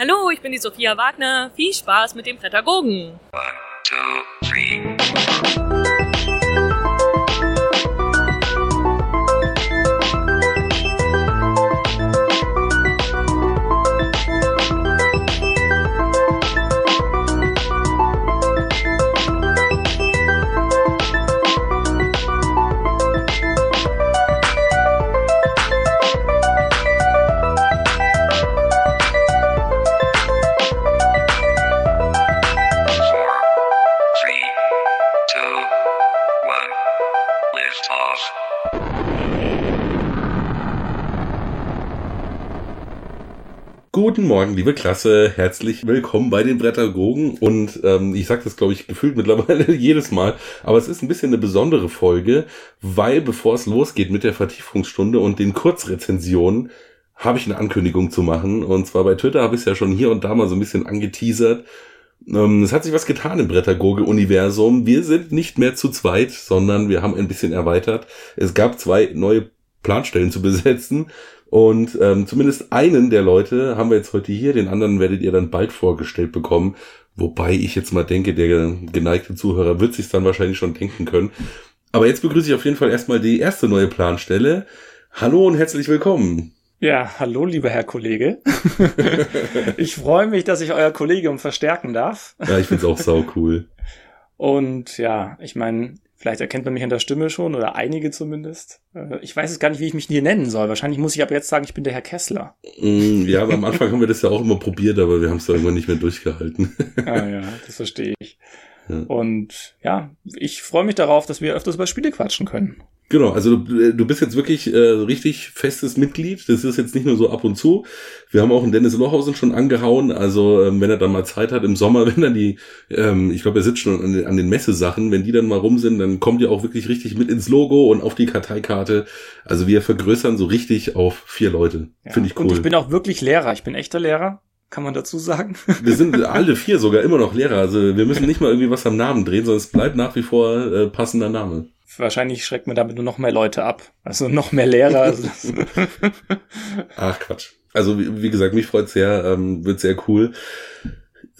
Hallo, ich bin die Sophia Wagner. Viel Spaß mit dem Pädagogen. One, two, three. Guten Morgen, liebe Klasse. Herzlich willkommen bei den Brettergogen. Und ähm, ich sage das, glaube ich, gefühlt mittlerweile jedes Mal. Aber es ist ein bisschen eine besondere Folge, weil bevor es losgeht mit der Vertiefungsstunde und den Kurzrezensionen, habe ich eine Ankündigung zu machen. Und zwar bei Twitter habe ich es ja schon hier und da mal so ein bisschen angeteasert. Ähm, es hat sich was getan im Brettergoge-Universum. Wir sind nicht mehr zu zweit, sondern wir haben ein bisschen erweitert. Es gab zwei neue Planstellen zu besetzen. Und ähm, zumindest einen der Leute haben wir jetzt heute hier, den anderen werdet ihr dann bald vorgestellt bekommen. Wobei ich jetzt mal denke, der geneigte Zuhörer wird sich dann wahrscheinlich schon denken können. Aber jetzt begrüße ich auf jeden Fall erstmal die erste neue Planstelle. Hallo und herzlich willkommen. Ja, hallo, lieber Herr Kollege. ich freue mich, dass ich euer Kollegium verstärken darf. Ja, ich find's auch sau cool. Und ja, ich meine, vielleicht erkennt man mich an der Stimme schon oder einige zumindest. Äh, Ich weiß es gar nicht, wie ich mich hier nennen soll. Wahrscheinlich muss ich aber jetzt sagen, ich bin der Herr Kessler. Mm, Ja, aber am Anfang haben wir das ja auch immer probiert, aber wir haben es irgendwann nicht mehr durchgehalten. Ah ja, das verstehe ich. Ja. Und ja, ich freue mich darauf, dass wir öfters über Spiele quatschen können. Genau, also du, du bist jetzt wirklich äh, richtig festes Mitglied. Das ist jetzt nicht nur so ab und zu. Wir haben auch einen Dennis Lohausen schon angehauen. Also ähm, wenn er dann mal Zeit hat im Sommer, wenn dann die, ähm, ich glaube, er sitzt schon an den, an den Messesachen, wenn die dann mal rum sind, dann kommt ihr auch wirklich richtig mit ins Logo und auf die Karteikarte. Also wir vergrößern so richtig auf vier Leute. Ja. Finde ich cool. Und ich bin auch wirklich Lehrer. Ich bin echter Lehrer. Kann man dazu sagen? wir sind alle vier sogar immer noch Lehrer. Also wir müssen nicht mal irgendwie was am Namen drehen, sondern es bleibt nach wie vor äh, passender Name. Wahrscheinlich schreckt man damit nur noch mehr Leute ab. Also noch mehr Lehrer. Also Ach Quatsch. Also wie, wie gesagt, mich freut's sehr, ähm, wird sehr cool.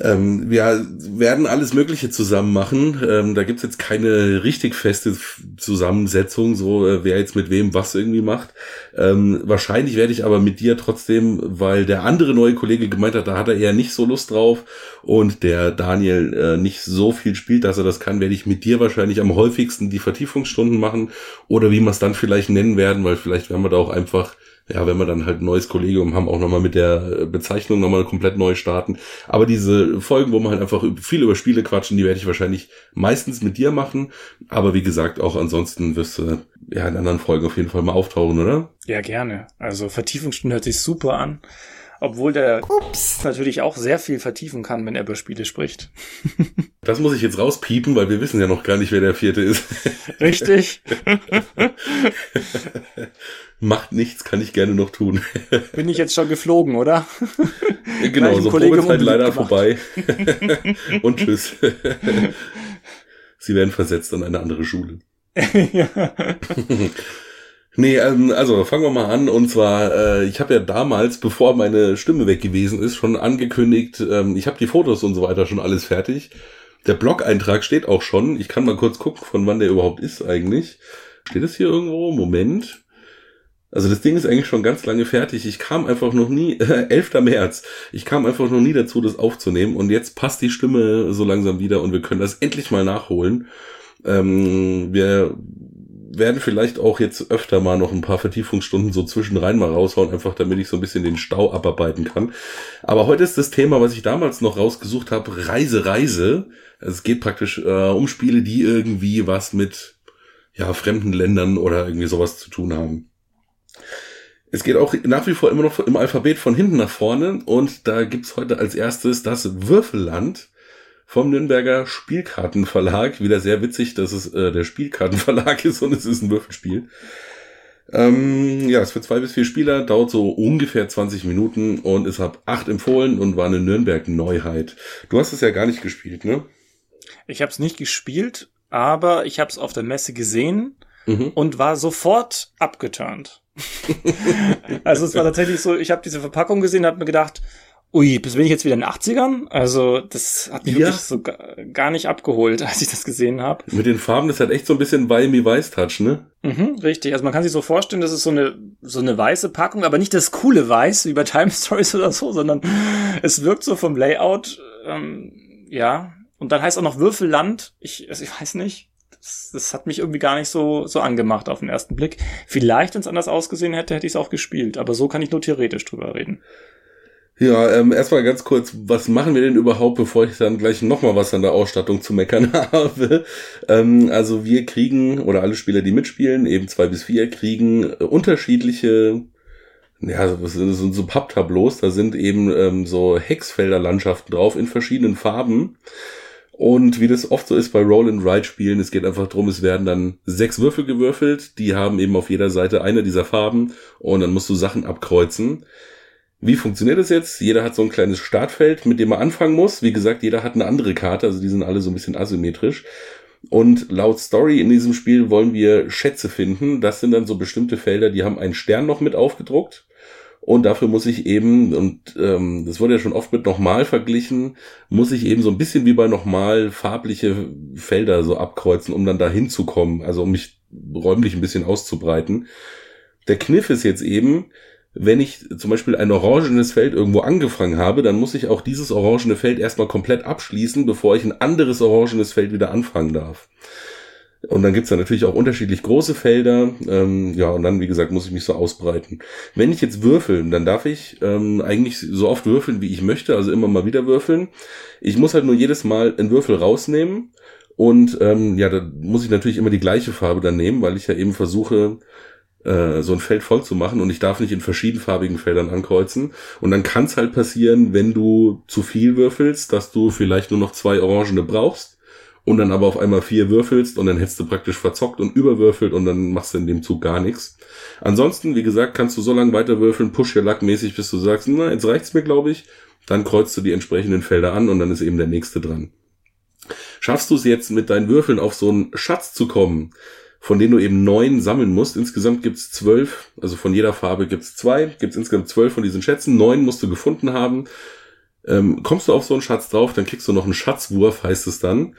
Ähm, wir werden alles Mögliche zusammen machen. Ähm, da gibt's jetzt keine richtig feste Zusammensetzung, so äh, wer jetzt mit wem was irgendwie macht. Ähm, wahrscheinlich werde ich aber mit dir trotzdem, weil der andere neue Kollege gemeint hat, da hat er eher nicht so Lust drauf und der Daniel äh, nicht so viel spielt, dass er das kann, werde ich mit dir wahrscheinlich am häufigsten die Vertiefungsstunden machen oder wie wir es dann vielleicht nennen werden, weil vielleicht werden wir da auch einfach ja, wenn wir dann halt ein neues Kollegium haben, auch nochmal mit der äh, Bezeichnung nochmal komplett neu starten. Aber diese Folgen, wo wir halt einfach über- viel über Spiele quatschen, die werde ich wahrscheinlich meistens mit dir machen. Aber wie gesagt, auch ansonsten wirst du ja in anderen Folgen auf jeden Fall mal auftauchen, oder? Ja, gerne. Also Vertiefungsstunde hört sich super an. Obwohl der Ups. natürlich auch sehr viel vertiefen kann, wenn er über Spiele spricht. Das muss ich jetzt rauspiepen, weil wir wissen ja noch gar nicht, wer der vierte ist. Richtig. Macht nichts, kann ich gerne noch tun. Bin ich jetzt schon geflogen, oder? genau, Gleich so Probezeit leider gemacht. vorbei. Und tschüss. Sie werden versetzt an eine andere Schule. ja. Nee, ähm, also fangen wir mal an. Und zwar, äh, ich habe ja damals, bevor meine Stimme weg gewesen ist, schon angekündigt, ähm, ich habe die Fotos und so weiter schon alles fertig. Der Blog-Eintrag steht auch schon. Ich kann mal kurz gucken, von wann der überhaupt ist eigentlich. Steht es hier irgendwo? Moment. Also das Ding ist eigentlich schon ganz lange fertig. Ich kam einfach noch nie, äh, 11. März, ich kam einfach noch nie dazu, das aufzunehmen. Und jetzt passt die Stimme so langsam wieder und wir können das endlich mal nachholen. Ähm, wir werden vielleicht auch jetzt öfter mal noch ein paar Vertiefungsstunden so zwischenrein mal raushauen, einfach damit ich so ein bisschen den Stau abarbeiten kann. Aber heute ist das Thema, was ich damals noch rausgesucht habe, Reise, Reise. Also es geht praktisch äh, um Spiele, die irgendwie was mit ja, fremden Ländern oder irgendwie sowas zu tun haben. Es geht auch nach wie vor immer noch im Alphabet von hinten nach vorne und da gibt's heute als erstes das Würfelland vom Nürnberger Spielkartenverlag. Wieder sehr witzig, dass es äh, der Spielkartenverlag ist und es ist ein Würfelspiel. Ähm, ja, es für zwei bis vier Spieler, dauert so ungefähr 20 Minuten und ist ab acht empfohlen und war eine Nürnberg-Neuheit. Du hast es ja gar nicht gespielt, ne? Ich habe es nicht gespielt, aber ich habe es auf der Messe gesehen Mhm. und war sofort abgeturnt. also es war tatsächlich so, ich habe diese Verpackung gesehen und habe mir gedacht, Ui, bis bin ich jetzt wieder in den 80ern? Also, das hat mich Ja. wirklich so ga- gar nicht abgeholt, als ich das gesehen habe. Mit den Farben, das hat echt so ein bisschen Miami Vice Touch, ne? Mhm, richtig. Also man kann sich so vorstellen, das ist so eine, so eine weiße Packung, aber nicht das coole Weiß wie bei Time Stories oder so, sondern es wirkt so vom Layout, ähm, ja. Und dann heißt auch noch Würfelland. Ich, also ich weiß nicht. Das, das hat mich irgendwie gar nicht so, so angemacht auf den ersten Blick. Vielleicht, wenn es anders ausgesehen hätte, hätte ich es auch gespielt. Aber so kann ich nur theoretisch drüber reden. Ja, ähm, erstmal ganz kurz, was machen wir denn überhaupt, bevor ich dann gleich nochmal was an der Ausstattung zu meckern habe? Ähm, also wir kriegen, oder alle Spieler, die mitspielen, eben zwei bis vier, kriegen äh, unterschiedliche, ja, das sind so Papptableaus, da sind eben ähm, so Hexfelderlandschaften drauf in verschiedenen Farben. Und wie das oft so ist bei Roll-and-Ride-Spielen, es geht einfach drum, es werden dann sechs Würfel gewürfelt, die haben eben auf jeder Seite eine dieser Farben und dann musst du Sachen abkreuzen. Wie funktioniert das jetzt? Jeder hat so ein kleines Startfeld, mit dem er anfangen muss. Wie gesagt, jeder hat eine andere Karte, also die sind alle so ein bisschen asymmetrisch. Und laut Story in diesem Spiel wollen wir Schätze finden. Das sind dann so bestimmte Felder, die haben einen Stern noch mit aufgedruckt. Und dafür muss ich eben, und ähm, das wurde ja schon oft mit nochmal verglichen, muss ich eben so ein bisschen wie bei nochmal farbliche Felder so abkreuzen, um dann da hinzukommen, also um mich räumlich ein bisschen auszubreiten. Der Kniff ist jetzt eben, wenn ich zum Beispiel ein orangenes Feld irgendwo angefangen habe, dann muss ich auch dieses orangene Feld erstmal komplett abschließen, bevor ich ein anderes orangenes Feld wieder anfangen darf. Und dann gibt's da natürlich auch unterschiedlich große Felder. Ähm, ja, und dann, wie gesagt, muss ich mich so ausbreiten. Wenn ich jetzt würfeln, dann darf ich ähm, eigentlich so oft würfeln, wie ich möchte, also immer mal wieder würfeln. Ich muss halt nur jedes Mal einen Würfel rausnehmen. Und ähm, ja, da muss ich natürlich immer die gleiche Farbe dann nehmen, weil ich ja eben versuche, äh, so ein Feld voll zu machen und ich darf nicht in verschiedenfarbigen Feldern ankreuzen. Und dann kann es halt passieren, wenn du zu viel würfelst, dass du vielleicht nur noch zwei Orangene brauchst und dann aber auf einmal vier würfelst und dann hättest du praktisch verzockt und überwürfelt und dann machst du in dem Zug gar nichts. Ansonsten, wie gesagt, kannst du so lange weiter würfeln, push your luck mäßig, bis du sagst, na, jetzt reicht's mir, glaube ich. Dann kreuzt du die entsprechenden Felder an und dann ist eben der nächste dran. Schaffst du es jetzt mit deinen Würfeln auf so einen Schatz zu kommen, von denen du eben neun sammeln musst. Insgesamt gibt's zwölf, also von jeder Farbe gibt's zwei, gibt's insgesamt zwölf von diesen Schätzen, neun musst du gefunden haben. Ähm, kommst du auf so einen Schatz drauf, dann kriegst du noch einen Schatzwurf, heißt es dann.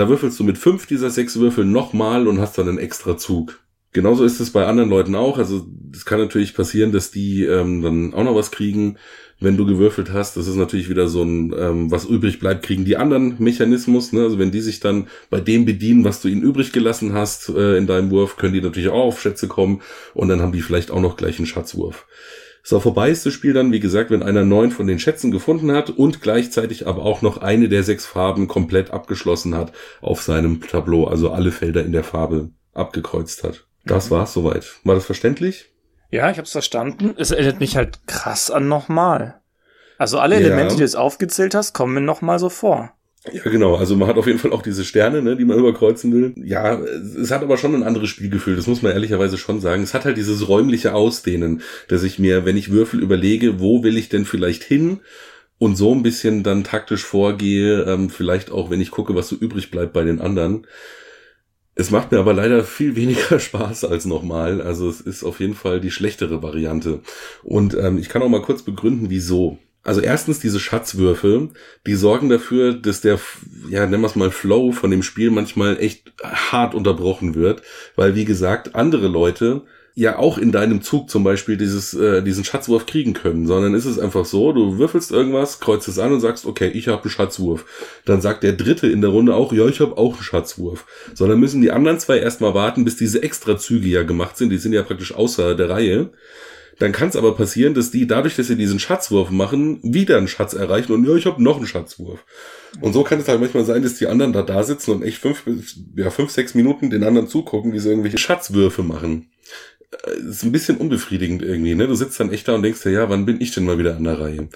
Da würfelst du mit fünf dieser sechs Würfel nochmal und hast dann einen extra Zug. Genauso ist es bei anderen Leuten auch. Also es kann natürlich passieren, dass die ähm, dann auch noch was kriegen, wenn du gewürfelt hast. Das ist natürlich wieder so ein, ähm, was übrig bleibt, kriegen die anderen Mechanismus. Ne? Also wenn die sich dann bei dem bedienen, was du ihnen übrig gelassen hast äh, in deinem Wurf, können die natürlich auch auf Schätze kommen und dann haben die vielleicht auch noch gleich einen Schatzwurf. So, vorbei ist das Spiel dann, wie gesagt, wenn einer neun von den Schätzen gefunden hat und gleichzeitig aber auch noch eine der sechs Farben komplett abgeschlossen hat auf seinem Tableau, also alle Felder in der Farbe abgekreuzt hat. Das war's soweit. War das verständlich? Ja, ich hab's verstanden. Es erinnert mich halt krass an nochmal. Also alle Ja. Elemente, die du jetzt aufgezählt hast, kommen mir nochmal so vor. Ja, genau. Also man hat auf jeden Fall auch diese Sterne, ne, die man überkreuzen will. Ja, es hat aber schon ein anderes Spielgefühl, das muss man ehrlicherweise schon sagen. Es hat halt dieses räumliche Ausdehnen, dass ich mir, wenn ich Würfel überlege, wo will ich denn vielleicht hin und so ein bisschen dann taktisch vorgehe, ähm, vielleicht auch, wenn ich gucke, was so übrig bleibt bei den anderen. Es macht mir aber leider viel weniger Spaß als nochmal. Also es ist auf jeden Fall die schlechtere Variante. Und ähm, ich kann auch mal kurz begründen, wieso. Also erstens diese Schatzwürfel, die sorgen dafür, dass der, ja, nennen wir es mal Flow von dem Spiel manchmal echt hart unterbrochen wird, weil wie gesagt, andere Leute ja auch in deinem Zug zum Beispiel dieses, äh, diesen Schatzwurf kriegen können, sondern ist es einfach so, du würfelst irgendwas, kreuzt es an und sagst, okay, ich habe einen Schatzwurf. Dann sagt der Dritte in der Runde auch, ja, ich habe auch einen Schatzwurf. Sondern müssen die anderen zwei erstmal warten, bis diese Extrazüge ja gemacht sind, die sind ja praktisch außer der Reihe. Dann kann es aber passieren, dass die dadurch, dass sie diesen Schatzwurf machen, wieder einen Schatz erreichen und ja, ich habe noch einen Schatzwurf. Und so kann es halt manchmal sein, dass die anderen da da sitzen und echt fünf, ja, fünf, sechs Minuten den anderen zugucken, wie sie irgendwelche Schatzwürfe machen. Äh, Ist ein bisschen unbefriedigend irgendwie, ne? Du sitzt dann echt da und denkst dir, ja, wann bin ich denn mal wieder an der Reihe?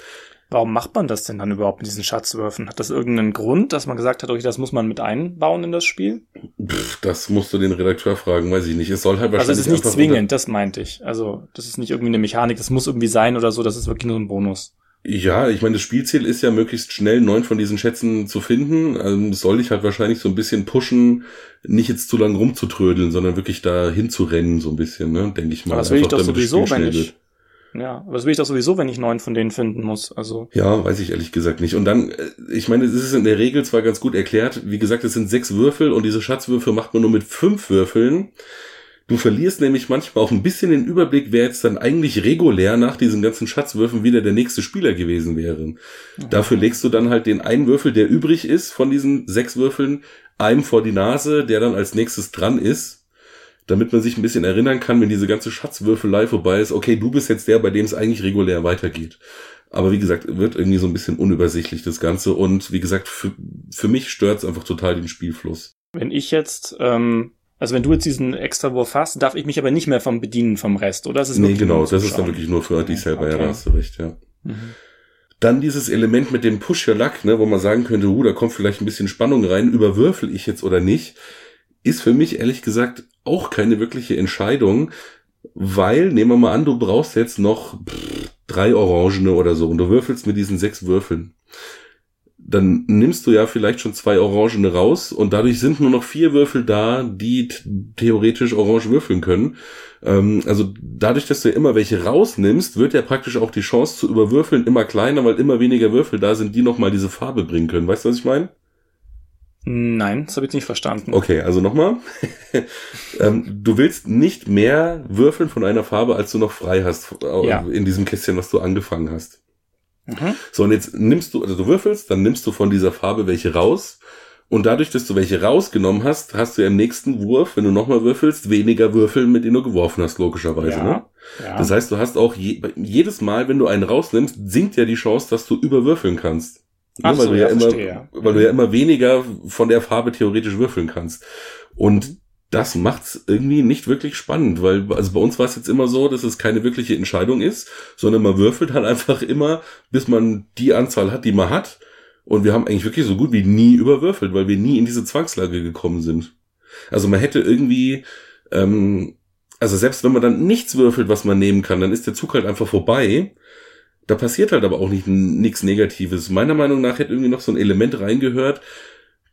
Warum macht man das denn dann überhaupt mit diesen Schatzwürfen? Hat das irgendeinen Grund, dass man gesagt hat, okay, das muss man mit einbauen in das Spiel? Pff, das musst du den Redakteur fragen, weiß ich nicht. Es soll halt wahrscheinlich Also es ist nicht zwingend, das meinte ich. Also das ist nicht irgendwie eine Mechanik, das muss irgendwie sein oder so, das ist wirklich nur ein Bonus. Ja, ich meine, das Spielziel ist ja möglichst schnell neun von diesen Schätzen zu finden. Also das soll dich halt wahrscheinlich so ein bisschen pushen, nicht jetzt zu lang rumzutrödeln, sondern wirklich da hinzurennen, so ein bisschen, ne, denke ich mal. Aber das will ich doch sowieso, wenn ich, Ja, aber das will ich doch sowieso, wenn ich neun von denen finden muss. Also. Ja, weiß ich ehrlich gesagt nicht. Und dann, äh, ich meine, es ist in der Regel zwar ganz gut erklärt, wie gesagt, es sind sechs Würfel und diese Schatzwürfel macht man nur mit fünf Würfeln. Du verlierst nämlich manchmal auch ein bisschen den Überblick, wer jetzt dann eigentlich regulär nach diesen ganzen Schatzwürfen wieder der nächste Spieler gewesen wäre. Dafür legst du dann halt den einen Würfel, der übrig ist von diesen sechs Würfeln, einem vor die Nase, der dann als nächstes dran ist, damit man sich ein bisschen erinnern kann, wenn diese ganze Schatzwürfelei vorbei ist, okay, du bist jetzt der, bei dem es eigentlich regulär weitergeht. Aber wie gesagt, wird irgendwie so ein bisschen unübersichtlich das Ganze und wie gesagt, für, für mich stört es einfach total den Spielfluss. Wenn ich jetzt, ähm, also wenn du jetzt diesen Extrawurf hast, darf ich mich aber nicht mehr vom bedienen vom Rest, oder? Das ist Nee, genau, das ist dann wirklich nur für dich selber, ja, Okay. da hast du recht, ja. Mhm. Dann dieses Element mit dem Push Your Luck, ne, wo man sagen könnte, uh, da kommt vielleicht ein bisschen Spannung rein, überwürfel ich jetzt oder nicht, ist für mich ehrlich gesagt auch keine wirkliche Entscheidung, weil, nehmen wir mal an, du brauchst jetzt noch drei Orangene oder so und du würfelst mit diesen sechs Würfeln. Dann nimmst du ja vielleicht schon zwei Orangene raus und dadurch sind nur noch vier Würfel da, die theoretisch orange würfeln können. Ähm, also dadurch, dass du ja immer welche rausnimmst, wird ja praktisch auch die Chance zu überwürfeln immer kleiner, weil immer weniger Würfel da sind, die nochmal diese Farbe bringen können. Weißt du, was ich meine? Nein, das habe ich nicht verstanden. Okay, also nochmal. ähm, du willst nicht mehr würfeln von einer Farbe, als du noch frei hast äh, Ja. in diesem Kästchen, was du angefangen hast. Mhm. So, und jetzt nimmst du, also du würfelst, dann nimmst du von dieser Farbe welche raus. Und dadurch, dass du welche rausgenommen hast, hast du ja im nächsten Wurf, wenn du nochmal würfelst, weniger Würfel, mit denen du geworfen hast, logischerweise. Ne? Ja, ja. Das heißt, du hast auch je, jedes Mal, wenn du einen rausnimmst, sinkt ja die Chance, dass du überwürfeln kannst. Ach weil so, du ja, ja immer, verstehe, weil du ja immer weniger von der Farbe theoretisch würfeln kannst. Und das macht's irgendwie nicht wirklich spannend, weil also bei uns war es jetzt immer so, dass es keine wirkliche Entscheidung ist, sondern man würfelt halt einfach immer, bis man die Anzahl hat, die man hat. Und wir haben eigentlich wirklich so gut wie nie überwürfelt, weil wir nie in diese Zwangslage gekommen sind. Also man hätte irgendwie, ähm, also selbst wenn man dann nichts würfelt, was man nehmen kann, dann ist der Zug halt einfach vorbei. Da passiert halt aber auch nicht nichts Negatives. Meiner Meinung nach hätte irgendwie noch so ein Element reingehört,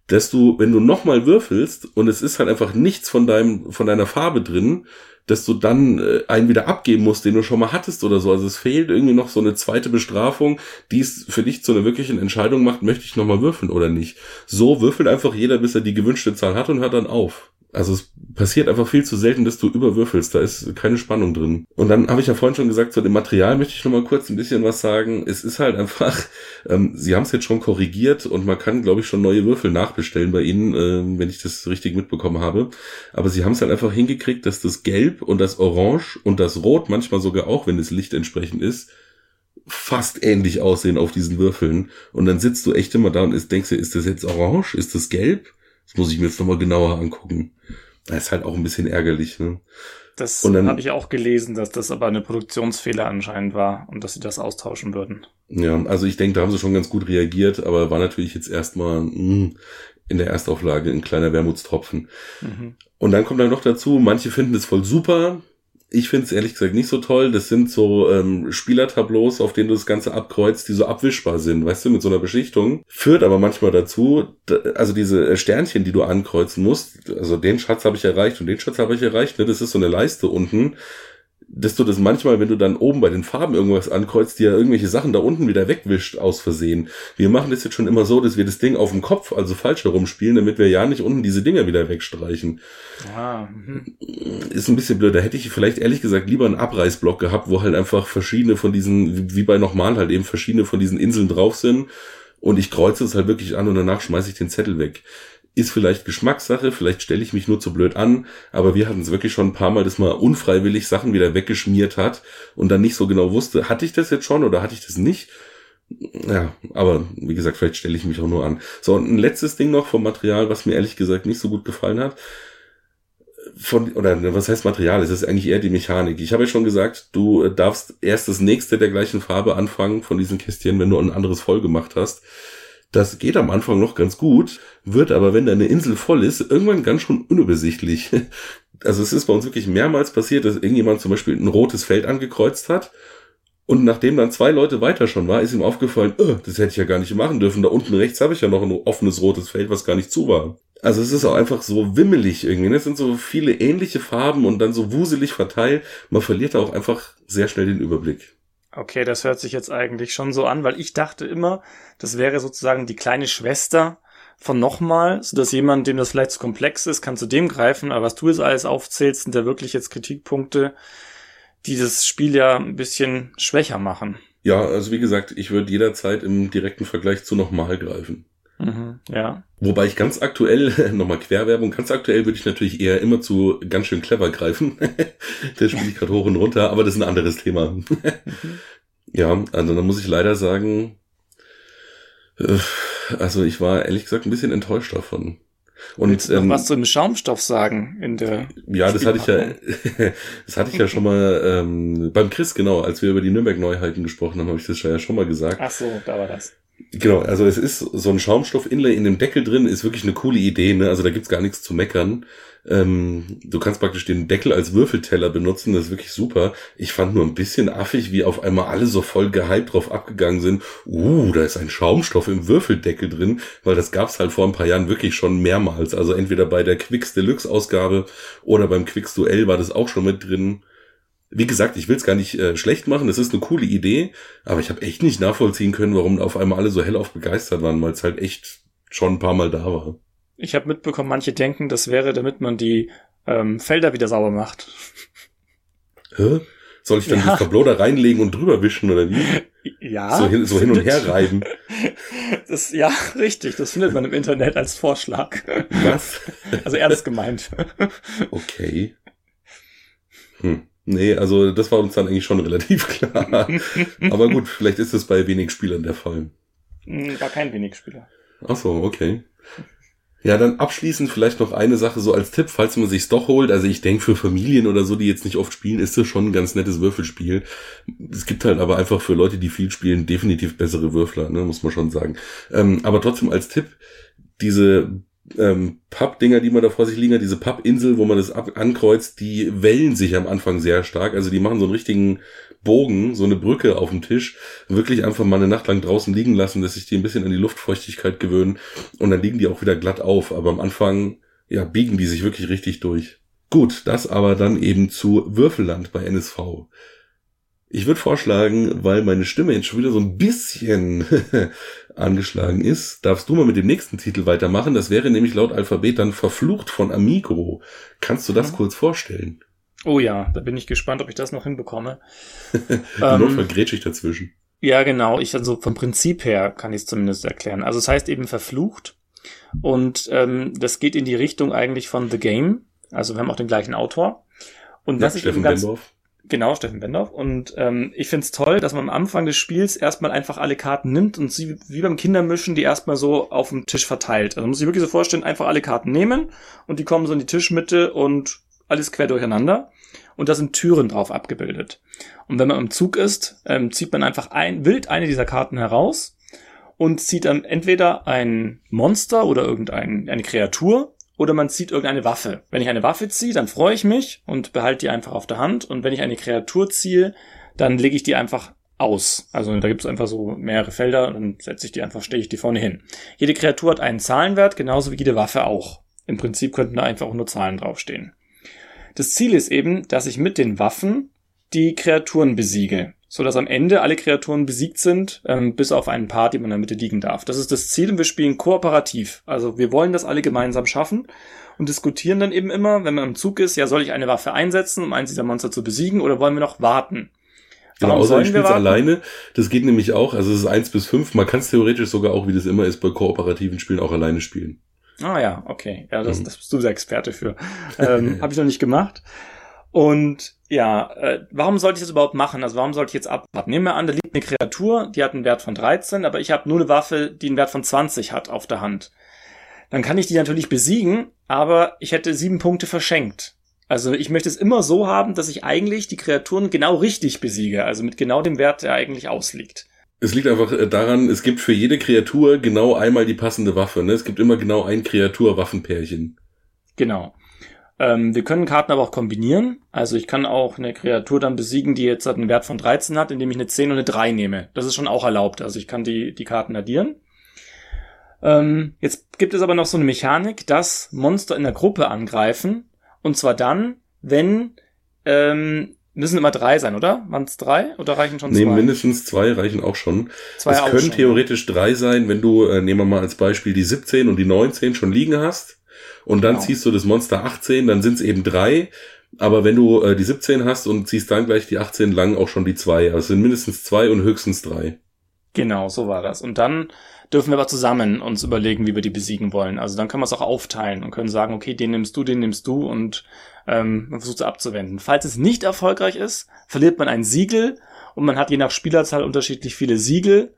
dass du, wenn du nochmal würfelst und es ist halt einfach nichts von deinem, von deiner Farbe drin, dass du dann äh, einen wieder abgeben musst, den du schon mal hattest oder so. Also es fehlt irgendwie noch so eine zweite Bestrafung, die es für dich zu einer wirklichen Entscheidung macht, möchte ich nochmal würfeln oder nicht. So würfelt einfach jeder, bis er die gewünschte Zahl hat und hört dann auf. Also es passiert einfach viel zu selten, dass du überwürfelst. Da ist keine Spannung drin. Und dann habe ich ja vorhin schon gesagt, zu dem Material möchte ich noch mal kurz ein bisschen was sagen. Es ist halt einfach, ähm, sie haben es jetzt schon korrigiert und man kann, glaube ich, schon neue Würfel nachbestellen bei ihnen, ähm, wenn ich das richtig mitbekommen habe. Aber sie haben es halt einfach hingekriegt, dass das Gelb und das Orange und das Rot manchmal sogar auch, wenn das Licht entsprechend ist, fast ähnlich aussehen auf diesen Würfeln. Und dann sitzt du echt immer da und denkst dir, ist das jetzt orange? Ist das gelb? Das muss ich mir jetzt nochmal genauer angucken. Das ist halt auch ein bisschen ärgerlich, ne? Das Und dann- habe ich auch gelesen, dass das aber eine Produktionsfehler anscheinend war und dass sie das austauschen würden. Ja, also ich denke, da haben sie schon ganz gut reagiert, aber war natürlich jetzt erstmal mh, in der Erstauflage ein kleiner Wermutstropfen. Mhm. Und dann kommt dann noch dazu, manche finden es voll super. Ich finde es ehrlich gesagt nicht so toll. Das sind so ähm, Spielertableaus, auf denen du das Ganze abkreuzt, die so abwischbar sind, weißt du, mit so einer Beschichtung. Führt aber manchmal dazu, da, also diese äh, Sternchen, die du ankreuzen musst, also den Schatz habe ich erreicht und den Schatz habe ich erreicht, ne, das ist so eine Leiste unten, dass du das manchmal, wenn du dann oben bei den Farben irgendwas ankreuzt, dir irgendwelche Sachen da unten wieder wegwischt aus Versehen. Wir machen das jetzt schon immer so, dass wir das Ding auf dem Kopf, also falsch herumspielen, damit wir ja nicht unten diese Dinger wieder wegstreichen Ah, mhm. ist ein bisschen blöd. Da hätte ich vielleicht ehrlich gesagt lieber einen Abreißblock gehabt, wo halt einfach verschiedene von diesen, wie- wie bei nochmal halt eben verschiedene von diesen Inseln drauf sind. Und ich kreuze es halt wirklich an und danach schmeiße ich den Zettel weg. Ist vielleicht Geschmackssache, vielleicht stelle ich mich nur zu blöd an, aber wir hatten es wirklich schon ein paar Mal, dass man unfreiwillig Sachen wieder weggeschmiert hat und dann nicht so genau wusste, hatte ich das jetzt schon oder hatte ich das nicht? Ja, aber wie gesagt, vielleicht stelle ich mich auch nur an. So, und ein letztes Ding noch vom Material, was mir ehrlich gesagt nicht so gut gefallen hat von, oder was heißt Material? Es ist eigentlich eher die Mechanik. Ich habe ja schon gesagt, du äh, darfst erst das nächste der gleichen Farbe anfangen von diesen Kästchen, wenn du ein anderes voll gemacht hast. Das geht am Anfang noch ganz gut, wird aber, wenn deine Insel voll ist, irgendwann ganz schon unübersichtlich. Also es ist bei uns wirklich mehrmals passiert, dass irgendjemand zum Beispiel ein rotes Feld angekreuzt hat Und nachdem dann zwei Leute weiter schon war, ist ihm aufgefallen, oh, das hätte ich ja gar nicht machen dürfen. Da unten rechts habe ich ja noch ein offenes rotes Feld, was gar nicht zu war. Also es ist auch einfach so wimmelig irgendwie. ne? Es sind so viele ähnliche Farben und dann so wuselig verteilt. Man verliert da auch einfach sehr schnell den Überblick. Okay, das hört sich jetzt eigentlich schon so an, weil ich dachte immer, das wäre sozusagen die kleine Schwester von nochmal, so dass jemand, dem das vielleicht zu komplex ist, kann zu dem greifen. Aber was du jetzt alles aufzählst, sind ja wirklich jetzt Kritikpunkte, die das Spiel ja ein bisschen schwächer machen. Ja, also wie gesagt, ich würde jederzeit im direkten Vergleich zu nochmal greifen. Mhm, ja. Wobei ich ganz aktuell, nochmal Querwerbung, ganz aktuell würde ich natürlich eher immer zu ganz schön clever greifen. das spiele ich gerade hoch und runter, aber das ist ein anderes Thema. ja, also da muss ich leider sagen, äh, also ich war ehrlich gesagt ein bisschen enttäuscht davon. Und ähm, was zu dem Schaumstoff sagen in der ja, das hatte ich ja, das hatte ich ja schon mal ähm, beim Chris genau, als wir über die Nürnberg-Neuheiten gesprochen haben, habe ich das ja schon mal gesagt. Ach so, da war das. Genau, also es ist so ein Schaumstoff-Inlay in dem Deckel drin, ist wirklich eine coole Idee, ne? Also da gibt's gar nichts zu meckern. Ähm, du kannst praktisch den Deckel als Würfelteller benutzen, das ist wirklich super. Ich fand nur ein bisschen affig, wie auf einmal alle so voll gehypt drauf abgegangen sind. Uh, da ist ein Schaumstoff im Würfeldeckel drin, weil das gab's halt vor ein paar Jahren wirklich schon mehrmals. Also entweder bei der Quicks Deluxe Ausgabe oder beim Quicks Duell war das auch schon mit drin. Wie gesagt, ich will es gar nicht äh, schlecht machen, es ist eine coole Idee, aber ich habe echt nicht nachvollziehen können, warum auf einmal alle so hellauf begeistert waren, weil es halt echt schon ein paar Mal da war. Ich habe mitbekommen, manche denken, das wäre, damit man die ähm, Felder wieder sauber macht. Hä? Soll ich dann Ja. das Tableau da reinlegen und drüber wischen oder wie? Ja. so hin, so hin und her reiben. Das, ja, richtig. Das findet man im Internet als Vorschlag. Was? Also ernst gemeint. Okay. Hm. Nee, also das war uns dann eigentlich schon relativ klar. Aber gut, vielleicht ist es bei wenig Spielern der Fall. Hm, War kein wenig Spieler. Ach so, okay. Ja, dann abschließend vielleicht noch eine Sache so als Tipp, falls man sich's doch holt. Also ich denke für Familien oder so, die jetzt nicht oft spielen, ist das schon ein ganz nettes Würfelspiel. Es gibt halt aber einfach für Leute, die viel spielen, definitiv bessere Würfler, ne, muss man schon sagen. Ähm, aber trotzdem als Tipp, diese ähm, Pappdinger, die man da vor sich liegen hat, diese Pappinsel, wo man das ab ankreuzt, die wellen sich am Anfang sehr stark. Also die machen so einen richtigen Bogen, so eine Brücke auf dem Tisch, wirklich einfach mal eine Nacht lang draußen liegen lassen, dass sich die ein bisschen an die Luftfeuchtigkeit gewöhnen und dann liegen die auch wieder glatt auf. Aber am Anfang, ja, biegen die sich wirklich richtig durch. Gut, das aber dann eben zu Würfelland bei NSV. Ich würde vorschlagen, weil meine Stimme jetzt schon wieder so ein bisschen angeschlagen ist, darfst du mal mit dem nächsten Titel weitermachen. Das wäre nämlich laut Alphabet dann Verflucht von Amigo. Kannst du das Mhm. kurz vorstellen? Oh ja, da bin ich gespannt, ob ich das noch hinbekomme. Im Ähm, Notfall grätsch ich dazwischen. Ja, genau. Ich also vom Prinzip her kann ich es zumindest erklären. Also es heißt eben verflucht und ähm, das geht in die Richtung eigentlich von The Game. Also wir haben auch den gleichen Autor. Und Ja, was ich Steffen eben ganz Bendorf. Genau Steffen Bendorf und ähm, ich find's toll, dass man am Anfang des Spiels erstmal einfach alle Karten nimmt und sie wie beim Kindermischen die erstmal so auf dem Tisch verteilt. Also man muss sich wirklich so vorstellen, einfach alle Karten nehmen und die kommen so in die Tischmitte und alles quer durcheinander. Und da sind Türen drauf abgebildet. Und wenn man im Zug ist, ähm, zieht man einfach ein, wild eine dieser Karten heraus und zieht dann entweder ein Monster oder irgendeine eine Kreatur oder man zieht irgendeine Waffe. Wenn ich eine Waffe ziehe, dann freue ich mich und behalte die einfach auf der Hand. Und wenn ich eine Kreatur ziehe, dann lege ich die einfach aus. Also da gibt es einfach so mehrere Felder und dann setze ich die einfach, stehe ich die vorne hin. Jede Kreatur hat einen Zahlenwert, genauso wie jede Waffe auch. Im Prinzip könnten da einfach auch nur Zahlen draufstehen. Das Ziel ist eben, dass ich mit den Waffen die Kreaturen besiege, so dass am Ende alle Kreaturen besiegt sind, ähm, bis auf einen Paar, die man in der Mitte liegen darf. Das ist das Ziel und wir spielen kooperativ. Also wir wollen das alle gemeinsam schaffen und diskutieren dann eben immer, wenn man im Zug ist, ja, soll ich eine Waffe einsetzen, um eins dieser Monster zu besiegen, oder wollen wir noch warten? Genau, Warum außer sollen ich wir spiel's warten? alleine. Das geht nämlich auch. Also es ist eins bis fünf. Man kann es theoretisch sogar auch, wie das immer ist, bei kooperativen Spielen auch alleine spielen. Ah ja, okay. Ja, das, Mhm. das bist du der Experte für. Ähm, Habe ich noch nicht gemacht. Und ja, äh, warum sollte ich das überhaupt machen? Also warum sollte ich jetzt abwarten? Nehmen wir an, da liegt eine Kreatur, die hat einen Wert von 13, aber ich habe nur eine Waffe, die einen Wert von 20 hat auf der Hand. Dann kann ich die natürlich besiegen, aber ich hätte sieben Punkte verschenkt. Also ich möchte es immer so haben, dass ich eigentlich die Kreaturen genau richtig besiege, also mit genau dem Wert, der eigentlich ausliegt. Es liegt einfach äh, daran, es gibt für jede Kreatur genau einmal die passende Waffe. Ne? Es gibt immer genau ein Kreatur-Waffenpärchen. Genau. Ähm, wir können Karten aber auch kombinieren. Also ich kann auch eine Kreatur dann besiegen, die jetzt einen Wert von 13 hat, indem ich eine 10 und eine 3 nehme. Das ist schon auch erlaubt. Also ich kann die, die Karten addieren. Ähm, jetzt gibt es aber noch so eine Mechanik, dass Monster in der Gruppe angreifen. Und zwar dann, wenn ähm, müssen immer drei sein, oder? Waren es drei oder reichen schon Nee, zwei? mindestens zwei reichen auch schon. Zwei es können schon. theoretisch drei sein, wenn du, äh, nehmen wir mal als Beispiel, die 17 und die 19 schon liegen hast. Und dann Genau. ziehst du das Monster 18, dann sind es eben drei. Aber wenn du äh, die 17 hast und ziehst dann gleich die 18 lang, auch schon die zwei. Also es sind mindestens zwei und höchstens drei. Genau, so war das. Und dann dürfen wir aber zusammen uns überlegen, wie wir die besiegen wollen. Also dann können wir es auch aufteilen und können sagen, okay, den nimmst du, den nimmst du und ähm, man versucht es abzuwenden. Falls es nicht erfolgreich ist, verliert man ein Siegel und man hat je nach Spielerzahl unterschiedlich viele Siegel.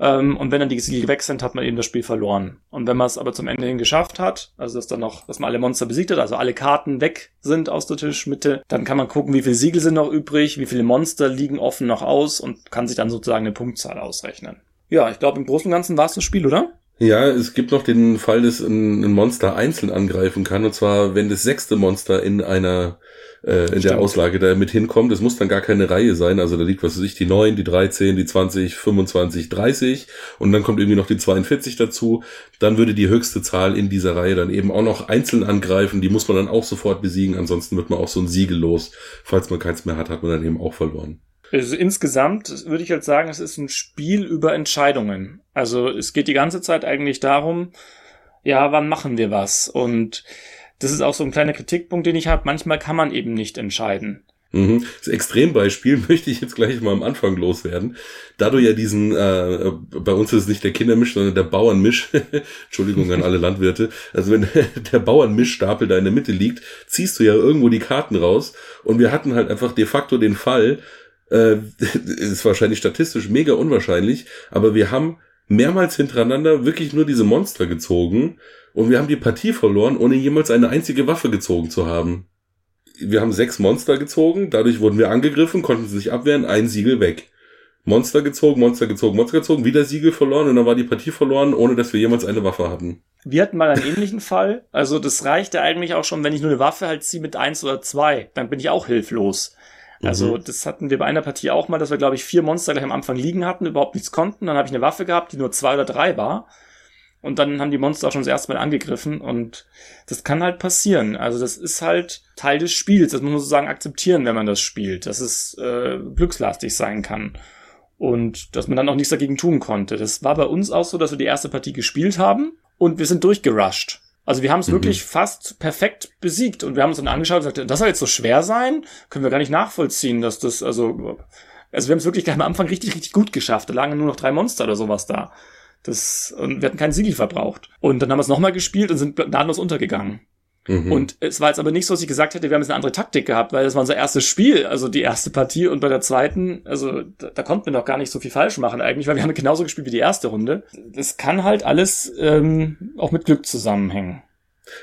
Ähm, und wenn dann die Siegel weg sind, hat man eben das Spiel verloren. Und wenn man es aber zum Ende hin geschafft hat, also dass dann noch, dass man alle Monster besiegt hat, also alle Karten weg sind aus der Tischmitte, dann kann man gucken, wie viele Siegel sind noch übrig, wie viele Monster liegen offen noch aus und kann sich dann sozusagen eine Punktzahl ausrechnen. Ja, ich glaube, im Großen und Ganzen war es das Spiel, oder? Ja, es gibt noch den Fall, dass ein, Monster einzeln angreifen kann. Und zwar, wenn das sechste Monster in einer äh, in der. Auslage da mit hinkommt. Es muss dann gar keine Reihe sein. Also da liegt, was weiß ich, die 9, die 13, die 20, 25, 30 und dann kommt irgendwie noch die 42 dazu. Dann würde die höchste Zahl in dieser Reihe dann eben auch noch einzeln angreifen. Die muss man dann auch sofort besiegen. Ansonsten wird man auch so ein Siegel los. Falls man keins mehr hat, hat man dann eben auch verloren. Also insgesamt würde ich jetzt sagen, es ist ein Spiel über Entscheidungen. Also es geht die ganze Zeit eigentlich darum, ja, wann machen wir was? Und das ist auch so ein kleiner Kritikpunkt, den ich habe. Manchmal kann man eben nicht entscheiden. Mhm. Das Extrembeispiel möchte ich jetzt gleich mal am Anfang loswerden. Da du ja diesen, äh, bei uns ist es nicht der Kindermisch, sondern der Bauernmisch, Entschuldigung an alle Landwirte, also wenn der Bauernmischstapel da in der Mitte liegt, ziehst du ja irgendwo die Karten raus und wir hatten halt einfach de facto den Fall, äh, ist wahrscheinlich statistisch mega unwahrscheinlich, aber wir haben mehrmals hintereinander wirklich nur diese Monster gezogen und wir haben die Partie verloren, ohne jemals eine einzige Waffe gezogen zu haben wir haben sechs Monster gezogen, dadurch wurden wir angegriffen, konnten sie sich abwehren, ein Siegel weg. Monster gezogen, Monster gezogen, Monster gezogen, wieder Siegel verloren und dann war die Partie verloren, ohne dass wir jemals eine Waffe hatten. Wir hatten mal einen ähnlichen Fall. Also das reichte eigentlich auch schon, wenn ich nur eine Waffe halt ziehe mit eins oder zwei, dann bin ich auch hilflos. Also Mhm. das hatten wir bei einer Partie auch mal, dass wir, glaube ich, vier Monster gleich am Anfang liegen hatten, überhaupt nichts konnten. Dann habe ich eine Waffe gehabt, die nur zwei oder drei war. Und dann haben die Monster auch schon das erste Mal angegriffen. Und das kann halt passieren. Also das ist halt Teil des Spiels. Das muss man sozusagen akzeptieren, wenn man das spielt. Dass es äh, glückslastig sein kann. Und dass man dann auch nichts dagegen tun konnte. Das war bei uns auch so, dass wir die erste Partie gespielt haben und wir sind durchgerusht. Also wir haben es Mhm. wirklich fast perfekt besiegt und wir haben uns dann angeschaut und gesagt, das soll jetzt so schwer sein? Können wir gar nicht nachvollziehen, dass das, also, also wir haben es wirklich gleich am Anfang richtig, richtig gut geschafft. Da lagen nur noch drei Monster oder sowas da. Das, und wir hatten keinen Siegel verbraucht. Und dann haben wir es nochmal gespielt und sind gnadenlos untergegangen. Mhm. Und es war jetzt aber nicht so, dass ich gesagt hätte, wir haben jetzt eine andere Taktik gehabt, weil das war unser erstes Spiel, also die erste Partie und bei der zweiten, also da, da konnten wir noch gar nicht so viel falsch machen eigentlich, weil wir haben genauso gespielt wie die erste Runde. Das kann halt alles ähm, auch mit Glück zusammenhängen.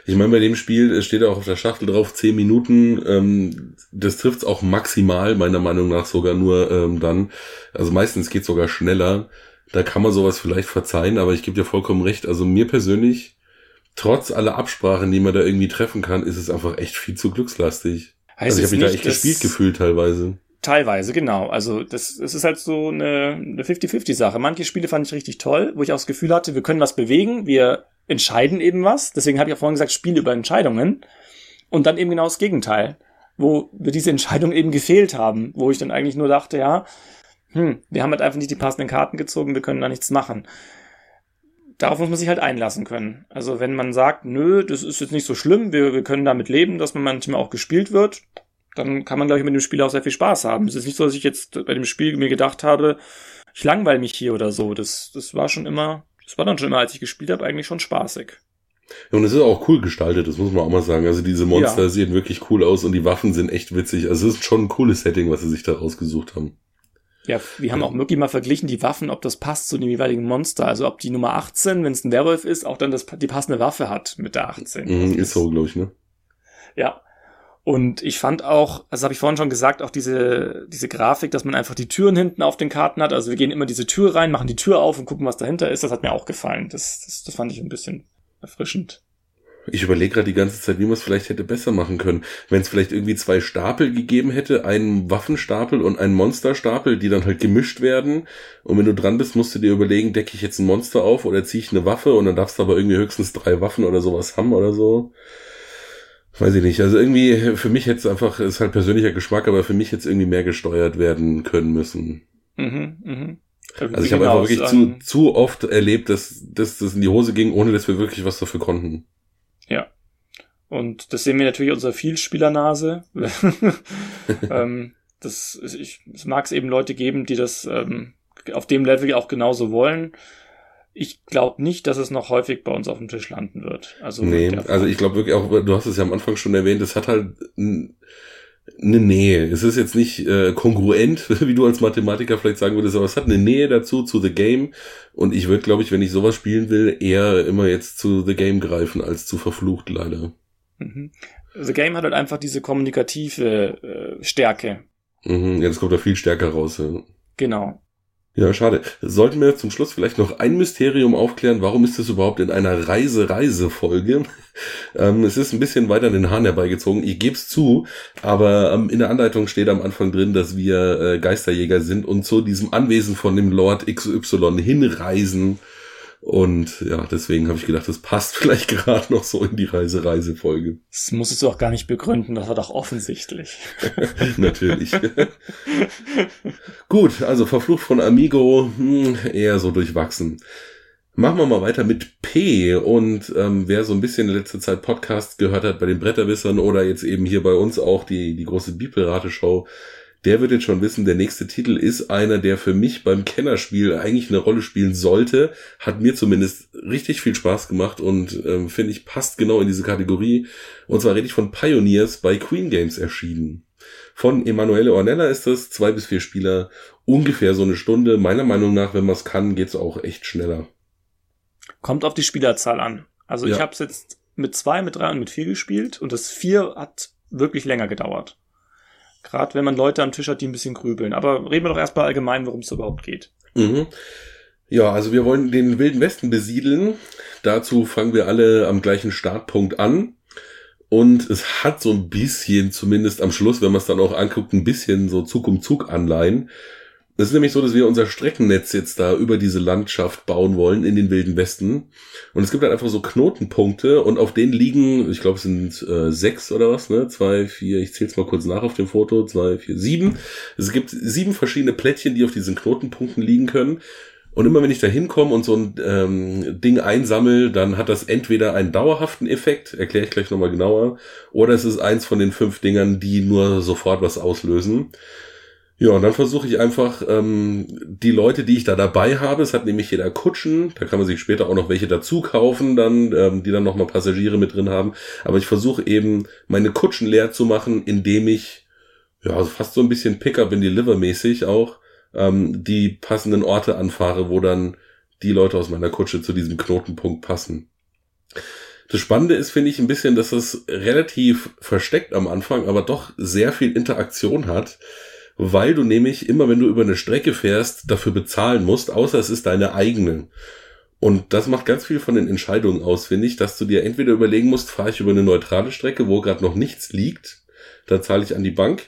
Ich meine, bei dem Spiel steht auch auf der Schachtel drauf, 10 Minuten. Ähm, das trifft's auch maximal, meiner Meinung nach sogar nur ähm, dann. Also meistens geht's sogar schneller. Da kann man sowas vielleicht verzeihen, aber ich gebe dir vollkommen recht. Also mir persönlich, trotz aller Absprachen, die man da irgendwie treffen kann, ist es einfach echt viel zu glückslastig. also ich habe mich da echt gespielt gefühlt teilweise. Teilweise, genau. Also das, das ist halt so eine, eine 50-50-Sache. Manche Spiele fand ich richtig toll, wo ich auch das Gefühl hatte, wir können was bewegen, wir entscheiden eben was. Deswegen habe ich auch vorhin gesagt, Spiele über Entscheidungen. Und dann eben genau das Gegenteil, wo wir diese Entscheidung eben gefehlt haben, wo ich dann eigentlich nur dachte, ja, hm, wir haben halt einfach nicht die passenden Karten gezogen, wir können da nichts machen. Darauf muss man sich halt einlassen können. Also wenn man sagt, nö, das ist jetzt nicht so schlimm, wir, wir können damit leben, dass man manchmal auch gespielt wird, dann kann man, glaube ich, mit dem Spiel auch sehr viel Spaß haben. Es ist nicht so, dass ich jetzt bei dem Spiel mir gedacht habe, ich langweile mich hier oder so. Das, das war schon immer, das war dann schon immer, als ich gespielt habe, eigentlich schon spaßig. Ja, und es ist auch cool gestaltet, das muss man auch mal sagen. Also diese Monster Ja. sehen wirklich cool aus und die Waffen sind echt witzig. Also es ist schon ein cooles Setting, was sie sich da rausgesucht haben. Ja, wir haben auch wirklich mal verglichen, die Waffen, ob das passt zu dem jeweiligen Monster. Also ob die Nummer 18, wenn es ein Werwolf ist, auch dann das, die passende Waffe hat mit der 18. Mhm, ist so, glaube ich, ne? Ja. Und ich fand auch, also habe ich vorhin schon gesagt, auch diese, diese Grafik, dass man einfach die Türen hinten auf den Karten hat. Also wir gehen immer diese Tür rein, machen die Tür auf und gucken, was dahinter ist. Das hat mir auch gefallen. Das, das, das fand ich ein bisschen erfrischend. Ich überlege gerade die ganze Zeit, wie man es vielleicht hätte besser machen können. Wenn es vielleicht irgendwie zwei Stapel gegeben hätte, einen Waffenstapel und einen Monsterstapel, die dann halt gemischt werden. Und wenn du dran bist, musst du dir überlegen, decke ich jetzt ein Monster auf oder ziehe ich eine Waffe und dann darfst du aber irgendwie höchstens drei Waffen oder sowas haben oder so. Weiß ich nicht. Also irgendwie, für mich hätte es einfach, ist halt persönlicher Geschmack, aber für mich hätte es irgendwie mehr gesteuert werden können müssen. Mhm, mhm. Also ich habe einfach wirklich zu, zu oft erlebt, dass, dass das in die Hose ging, ohne dass wir wirklich was dafür konnten. Ja. Und das sehen wir natürlich unserer Vielspielernase. ähm, das, ich, es mag es eben Leute geben, die das ähm, auf dem Level auch genauso wollen. Ich glaube nicht, dass es noch häufig bei uns auf dem Tisch landen wird. Also, nee, also ich glaube wirklich auch, du hast es ja am Anfang schon erwähnt, es hat halt eine Nähe. Es ist jetzt nicht äh, kongruent, wie du als Mathematiker vielleicht sagen würdest, aber es hat eine Nähe dazu zu The Game. Und ich würde, glaube ich, wenn ich sowas spielen will, eher immer jetzt zu The Game greifen als zu verflucht, leider. Mhm. The Game hat halt einfach diese kommunikative äh, Stärke. Mhm, ja, das kommt da viel stärker raus. Ja. Genau. Ja, schade. Sollten wir zum Schluss vielleicht noch ein Mysterium aufklären, warum ist das überhaupt in einer Reise-Reise-Folge? ähm, es ist ein bisschen weiter den Haaren herbeigezogen, ich gebe es zu, aber ähm, in der Anleitung steht am Anfang drin, dass wir äh, Geisterjäger sind und zu diesem Anwesen von dem Lord XY hinreisen und ja, deswegen habe ich gedacht, das passt vielleicht gerade noch so in die Reise-Reise-Folge. Das musstest du auch gar nicht begründen, das war doch offensichtlich. Natürlich. Gut, also verflucht von Amigo, hm, eher so durchwachsen. Machen wir mal weiter mit P. Und ähm, wer so ein bisschen in letzter Zeit Podcast gehört hat bei den Bretterwissern oder jetzt eben hier bei uns auch die, die große Bibelrate-Show, der wird jetzt schon wissen, der nächste Titel ist einer, der für mich beim Kennerspiel eigentlich eine Rolle spielen sollte. Hat mir zumindest richtig viel Spaß gemacht und ähm, finde ich passt genau in diese Kategorie. Und zwar rede ich von Pioneers bei Queen Games erschienen. Von Emanuele Ornella ist das, zwei bis vier Spieler, ungefähr so eine Stunde. Meiner Meinung nach, wenn man es kann, geht's auch echt schneller. Kommt auf die Spielerzahl an. Also ja. ich habe es jetzt mit zwei, mit drei und mit vier gespielt und das vier hat wirklich länger gedauert. Gerade wenn man Leute am Tisch hat, die ein bisschen grübeln. Aber reden wir doch erstmal allgemein, worum es überhaupt geht. Mhm. Ja, also wir wollen den Wilden Westen besiedeln. Dazu fangen wir alle am gleichen Startpunkt an. Und es hat so ein bisschen, zumindest am Schluss, wenn man es dann auch anguckt, ein bisschen so Zug um Zug Anleihen. Es ist nämlich so, dass wir unser Streckennetz jetzt da über diese Landschaft bauen wollen in den Wilden Westen. Und es gibt halt einfach so Knotenpunkte und auf denen liegen, ich glaube es sind äh, sechs oder was, ne? Zwei, vier, ich zähle es mal kurz nach auf dem Foto, zwei, vier, sieben. Es gibt sieben verschiedene Plättchen, die auf diesen Knotenpunkten liegen können. Und immer wenn ich da hinkomme und so ein ähm, Ding einsammel, dann hat das entweder einen dauerhaften Effekt, erkläre ich gleich nochmal genauer, oder es ist eins von den fünf Dingern, die nur sofort was auslösen. Ja, und dann versuche ich einfach ähm, die Leute, die ich da dabei habe, es hat nämlich jeder Kutschen, da kann man sich später auch noch welche dazu kaufen, dann, ähm, die dann nochmal Passagiere mit drin haben. Aber ich versuche eben meine Kutschen leer zu machen, indem ich, ja, also fast so ein bisschen Pickup in Deliver mäßig auch, ähm, die passenden Orte anfahre, wo dann die Leute aus meiner Kutsche zu diesem Knotenpunkt passen. Das Spannende ist, finde ich, ein bisschen, dass es relativ versteckt am Anfang, aber doch sehr viel Interaktion hat weil du nämlich immer, wenn du über eine Strecke fährst, dafür bezahlen musst, außer es ist deine eigene. Und das macht ganz viel von den Entscheidungen aus, finde ich, dass du dir entweder überlegen musst, fahre ich über eine neutrale Strecke, wo gerade noch nichts liegt, da zahle ich an die Bank,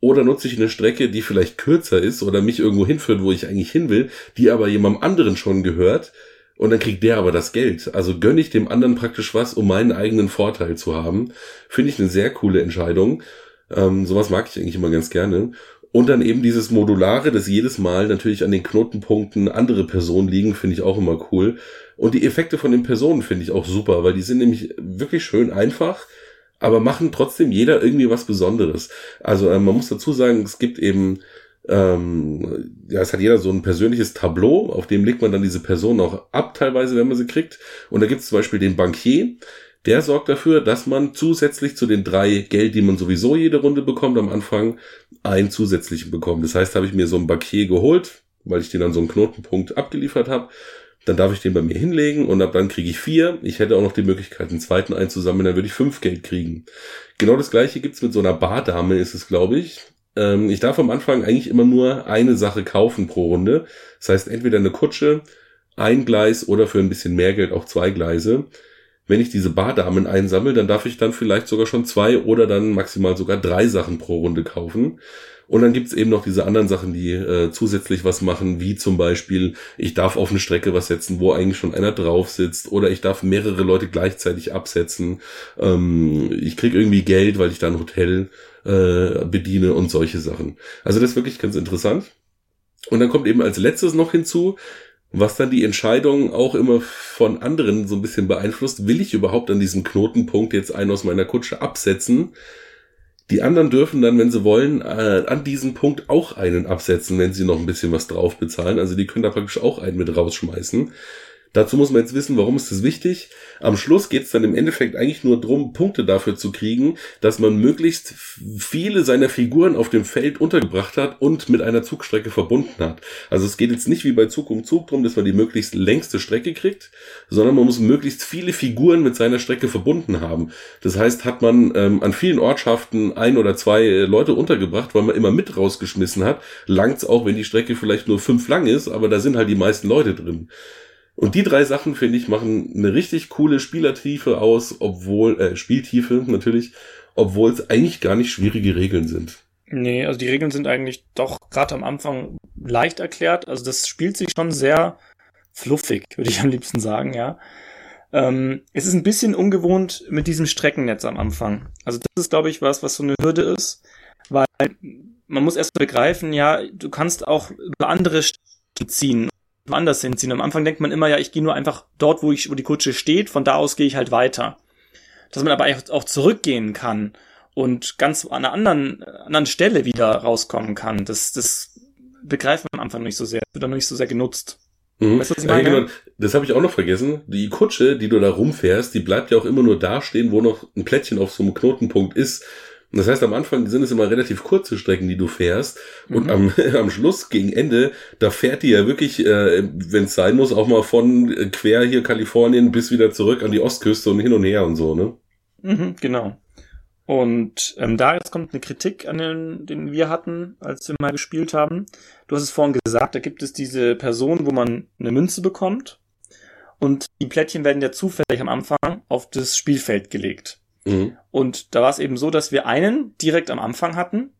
oder nutze ich eine Strecke, die vielleicht kürzer ist oder mich irgendwo hinführt, wo ich eigentlich hin will, die aber jemandem anderen schon gehört, und dann kriegt der aber das Geld. Also gönne ich dem anderen praktisch was, um meinen eigenen Vorteil zu haben. Finde ich eine sehr coole Entscheidung. Ähm, sowas mag ich eigentlich immer ganz gerne. Und dann eben dieses Modulare, dass jedes Mal natürlich an den Knotenpunkten andere Personen liegen, finde ich auch immer cool. Und die Effekte von den Personen finde ich auch super, weil die sind nämlich wirklich schön einfach, aber machen trotzdem jeder irgendwie was Besonderes. Also äh, man muss dazu sagen, es gibt eben, ähm, ja, es hat jeder so ein persönliches Tableau, auf dem legt man dann diese Person auch ab, teilweise, wenn man sie kriegt. Und da gibt es zum Beispiel den Bankier, der sorgt dafür, dass man zusätzlich zu den drei Geld, die man sowieso jede Runde bekommt am Anfang, einen zusätzlichen bekommt. Das heißt, habe ich mir so ein Bakier geholt, weil ich den an so einen Knotenpunkt abgeliefert habe. Dann darf ich den bei mir hinlegen und ab dann kriege ich vier. Ich hätte auch noch die Möglichkeit, einen zweiten einzusammeln, dann würde ich fünf Geld kriegen. Genau das gleiche gibt's mit so einer Bardame, ist es, glaube ich. Ähm, ich darf am Anfang eigentlich immer nur eine Sache kaufen pro Runde. Das heißt, entweder eine Kutsche, ein Gleis oder für ein bisschen mehr Geld auch zwei Gleise. Wenn ich diese Bardamen einsammle, dann darf ich dann vielleicht sogar schon zwei oder dann maximal sogar drei Sachen pro Runde kaufen. Und dann gibt's eben noch diese anderen Sachen, die äh, zusätzlich was machen, wie zum Beispiel, ich darf auf eine Strecke was setzen, wo eigentlich schon einer drauf sitzt, oder ich darf mehrere Leute gleichzeitig absetzen. Ähm, ich krieg irgendwie Geld, weil ich da ein Hotel äh, bediene und solche Sachen. Also das ist wirklich ganz interessant. Und dann kommt eben als letztes noch hinzu, was dann die Entscheidung auch immer von anderen so ein bisschen beeinflusst, will ich überhaupt an diesem Knotenpunkt jetzt einen aus meiner Kutsche absetzen? Die anderen dürfen dann, wenn sie wollen, äh, an diesem Punkt auch einen absetzen, wenn sie noch ein bisschen was drauf bezahlen. Also die können da praktisch auch einen mit rausschmeißen. Dazu muss man jetzt wissen, warum ist das wichtig. Am Schluss geht es dann im Endeffekt eigentlich nur darum, Punkte dafür zu kriegen, dass man möglichst viele seiner Figuren auf dem Feld untergebracht hat und mit einer Zugstrecke verbunden hat. Also es geht jetzt nicht wie bei Zug um Zug darum, dass man die möglichst längste Strecke kriegt, sondern man muss möglichst viele Figuren mit seiner Strecke verbunden haben. Das heißt, hat man ähm, an vielen Ortschaften ein oder zwei äh, Leute untergebracht, weil man immer mit rausgeschmissen hat, langt's auch, wenn die Strecke vielleicht nur fünf lang ist, aber da sind halt die meisten Leute drin. Und die drei Sachen, finde ich, machen eine richtig coole Spielertiefe aus, obwohl, äh, Spieltiefe natürlich, obwohl es eigentlich gar nicht schwierige Regeln sind. Nee, also die Regeln sind eigentlich doch gerade am Anfang leicht erklärt. Also das spielt sich schon sehr fluffig, würde ich am liebsten sagen, ja. Ähm, es ist ein bisschen ungewohnt mit diesem Streckennetz am Anfang. Also das ist, glaube ich, was, was so eine Hürde ist, weil man muss erst begreifen, ja, du kannst auch über andere Strecken ziehen woanders hinziehen. Am Anfang denkt man immer, ja, ich gehe nur einfach dort, wo ich, wo die Kutsche steht, von da aus gehe ich halt weiter. Dass man aber auch zurückgehen kann und ganz an einer anderen, anderen Stelle wieder rauskommen kann, das, das begreift man am Anfang nicht so sehr, wird dann nicht so sehr genutzt. Mhm. Weißt du, was ich meine? Ja. Das habe ich auch noch vergessen. Die Kutsche, die du da rumfährst, die bleibt ja auch immer nur da stehen, wo noch ein Plättchen auf so einem Knotenpunkt ist. Das heißt, am Anfang sind es immer relativ kurze Strecken, die du fährst. Und mhm. am, am Schluss, gegen Ende, da fährt die ja wirklich, äh, wenn es sein muss, auch mal von äh, quer hier Kalifornien bis wieder zurück an die Ostküste und hin und her und so, ne? Mhm, genau. Und ähm, da jetzt kommt eine Kritik an den, den wir hatten, als wir mal gespielt haben. Du hast es vorhin gesagt, da gibt es diese Person, wo man eine Münze bekommt. Und die Plättchen werden ja zufällig am Anfang auf das Spielfeld gelegt. Mhm. Und da war es eben so, dass wir einen direkt am Anfang hatten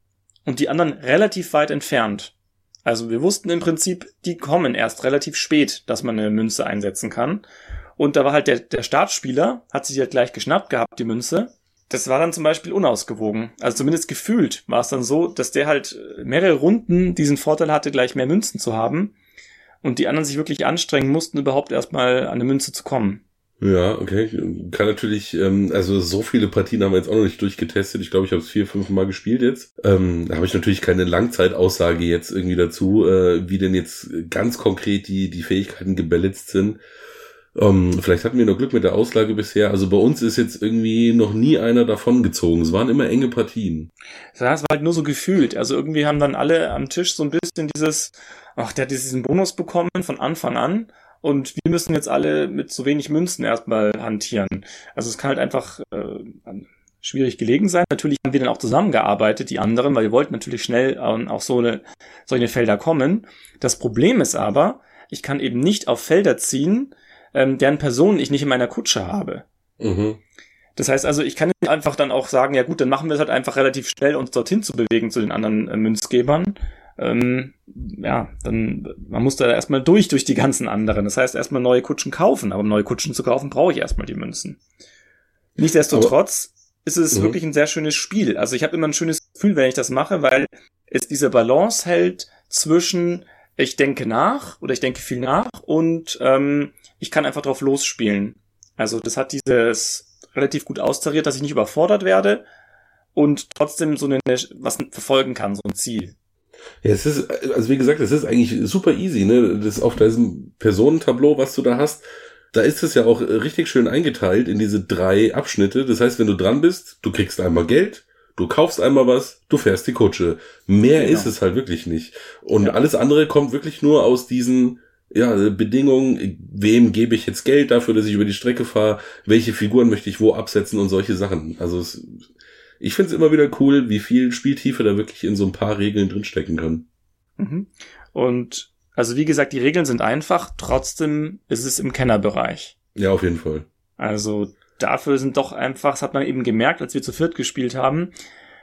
und die anderen relativ weit entfernt. Also wir wussten im Prinzip, die kommen erst relativ spät, dass man eine Münze einsetzen kann. Und da war halt der, der Startspieler, hat sich halt gleich geschnappt gehabt, die Münze. Das war dann zum Beispiel unausgewogen. Also zumindest gefühlt war es dann so, dass der halt mehrere Runden diesen Vorteil hatte, gleich mehr Münzen zu haben. Und die anderen sich wirklich anstrengen mussten, überhaupt erstmal an eine Münze zu kommen. Ja, okay. Kann natürlich, ähm, also so viele Partien haben wir jetzt auch noch nicht durchgetestet. Ich glaube, ich habe es vier, fünf Mal gespielt jetzt. Ähm, da habe ich natürlich keine Langzeitaussage jetzt irgendwie dazu, äh, wie denn jetzt ganz konkret die, die Fähigkeiten gebalanced sind. Ähm, vielleicht hatten wir noch Glück mit der Auslage bisher. Also bei uns ist jetzt irgendwie noch nie einer davon gezogen. Es waren immer enge Partien. Ja, es war halt nur so gefühlt. Also irgendwie haben dann alle am Tisch so ein bisschen dieses, ach, der hat diesen Bonus bekommen von Anfang an und wir müssen jetzt alle mit so wenig Münzen erstmal hantieren. Also es kann halt einfach äh, schwierig gelegen sein. Natürlich haben wir dann auch zusammengearbeitet, die anderen, weil wir wollten natürlich schnell äh, auch so eine, solche Felder kommen. Das Problem ist aber, ich kann eben nicht auf Felder ziehen, ähm, deren Personen ich nicht in meiner Kutsche habe. Mhm. Das heißt also, ich kann einfach dann auch sagen, ja gut, dann machen wir es halt einfach relativ schnell, uns dorthin zu bewegen zu den anderen äh, Münzgebern ähm, ja, dann, man muss da erstmal durch, durch die ganzen anderen. Das heißt, erstmal neue Kutschen kaufen. Aber um neue Kutschen zu kaufen, brauche ich erstmal die Münzen. Nichtsdestotrotz aber, ist es mhm. wirklich ein sehr schönes Spiel. Also ich habe immer ein schönes Gefühl, wenn ich das mache, weil es diese Balance hält zwischen ich denke nach oder ich denke viel nach und ähm, ich kann einfach drauf losspielen. Also das hat dieses relativ gut austariert, dass ich nicht überfordert werde und trotzdem so eine was verfolgen kann, so ein Ziel. Ja, es ist, also wie gesagt, es ist eigentlich super easy, ne? Das auf diesem Personentableau, was du da hast, da ist es ja auch richtig schön eingeteilt in diese drei Abschnitte. Das heißt, wenn du dran bist, du kriegst einmal Geld, du kaufst einmal was, du fährst die Kutsche. Mehr genau. ist es halt wirklich nicht. Und ja. alles andere kommt wirklich nur aus diesen ja, Bedingungen, wem gebe ich jetzt Geld dafür, dass ich über die Strecke fahre, welche Figuren möchte ich wo absetzen und solche Sachen. Also es ich finde es immer wieder cool, wie viel Spieltiefe da wirklich in so ein paar Regeln drinstecken kann. Mhm. Und also wie gesagt, die Regeln sind einfach, trotzdem ist es im Kennerbereich. Ja, auf jeden Fall. Also dafür sind doch einfach, das hat man eben gemerkt, als wir zu viert gespielt haben,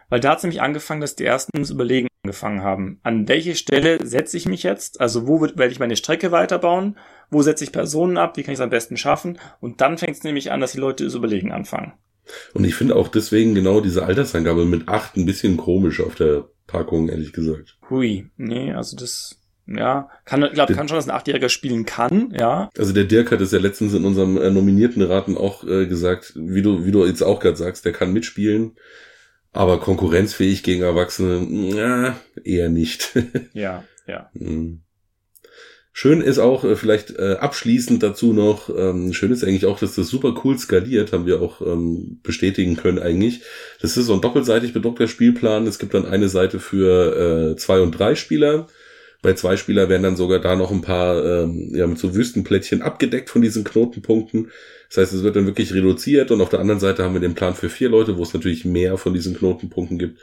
weil da hat es nämlich angefangen, dass die ersten das Überlegen angefangen haben. An welche Stelle setze ich mich jetzt? Also wo wird- werde ich meine Strecke weiterbauen? Wo setze ich Personen ab? Wie kann ich es am besten schaffen? Und dann fängt es nämlich an, dass die Leute das Überlegen anfangen. Und ich finde auch deswegen genau diese Altersangabe mit acht ein bisschen komisch auf der Packung, ehrlich gesagt. Hui, nee, also das, ja, kann, ich glaube, kann schon, dass ein Achtjähriger spielen kann, ja. Also der Dirk hat es ja letztens in unserem äh, nominierten Raten auch äh, gesagt, wie du, wie du jetzt auch gerade sagst, der kann mitspielen, aber konkurrenzfähig gegen Erwachsene, na, eher nicht. Ja, ja. Hm. Schön ist auch äh, vielleicht äh, abschließend dazu noch, ähm, schön ist eigentlich auch, dass das super cool skaliert, haben wir auch ähm, bestätigen können eigentlich. Das ist so ein doppelseitig bedruckter Spielplan. Es gibt dann eine Seite für äh, zwei und drei Spieler. Bei zwei Spieler werden dann sogar da noch ein paar ähm, ja, mit so Wüstenplättchen abgedeckt von diesen Knotenpunkten. Das heißt, es wird dann wirklich reduziert und auf der anderen Seite haben wir den Plan für vier Leute, wo es natürlich mehr von diesen Knotenpunkten gibt.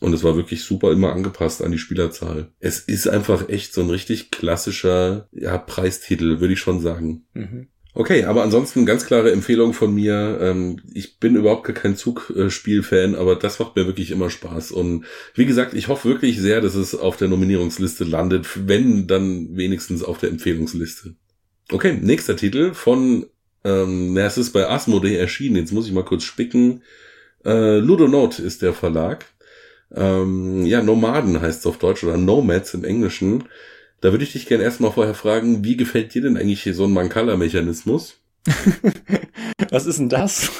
Und es war wirklich super immer angepasst an die Spielerzahl. Es ist einfach echt so ein richtig klassischer ja, Preistitel, würde ich schon sagen. Mhm. Okay, aber ansonsten ganz klare Empfehlung von mir. Ähm, ich bin überhaupt gar kein Zugspiel-Fan, aber das macht mir wirklich immer Spaß. Und wie gesagt, ich hoffe wirklich sehr, dass es auf der Nominierungsliste landet, wenn dann wenigstens auf der Empfehlungsliste. Okay, nächster Titel von, ähm, na, es ist bei Asmodee erschienen, jetzt muss ich mal kurz spicken. Äh, Ludonote ist der Verlag. Ähm, ja, Nomaden heißt es auf Deutsch oder Nomads im Englischen. Da würde ich dich gerne erstmal vorher fragen, wie gefällt dir denn eigentlich hier so ein Mancala-Mechanismus? Was ist denn das?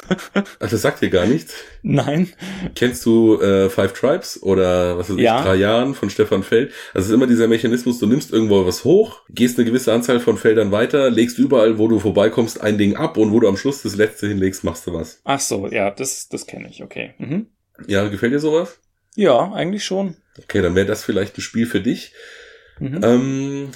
Ach, das sagt dir gar nichts. Nein. Kennst du äh, Five Tribes oder was ich, Ja. drei Jahren von Stefan Feld? Also es ist immer dieser Mechanismus, du nimmst irgendwo was hoch, gehst eine gewisse Anzahl von Feldern weiter, legst überall, wo du vorbeikommst, ein Ding ab und wo du am Schluss das letzte hinlegst, machst du was. Ach so, ja, das, das kenne ich, okay. Mhm. Ja, gefällt dir sowas? Ja, eigentlich schon. Okay, dann wäre das vielleicht ein Spiel für dich. Mhm. Ähm,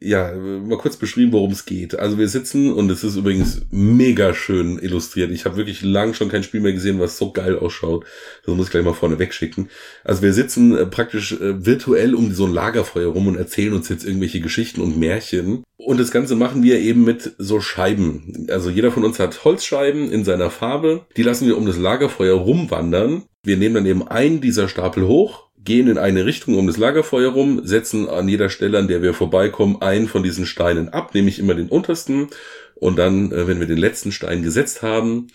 ja, mal kurz beschrieben, worum es geht. Also wir sitzen und es ist übrigens mega schön illustriert. Ich habe wirklich lang schon kein Spiel mehr gesehen, was so geil ausschaut. Das muss ich gleich mal vorne wegschicken. Also wir sitzen äh, praktisch äh, virtuell um so ein Lagerfeuer rum und erzählen uns jetzt irgendwelche Geschichten und Märchen. Und das Ganze machen wir eben mit so Scheiben. Also jeder von uns hat Holzscheiben in seiner Farbe. Die lassen wir um das Lagerfeuer rumwandern. Wir nehmen dann eben einen dieser Stapel hoch, gehen in eine Richtung um das Lagerfeuer rum, setzen an jeder Stelle, an der wir vorbeikommen, einen von diesen Steinen ab, nämlich immer den untersten. Und dann, äh, wenn wir den letzten Stein gesetzt haben,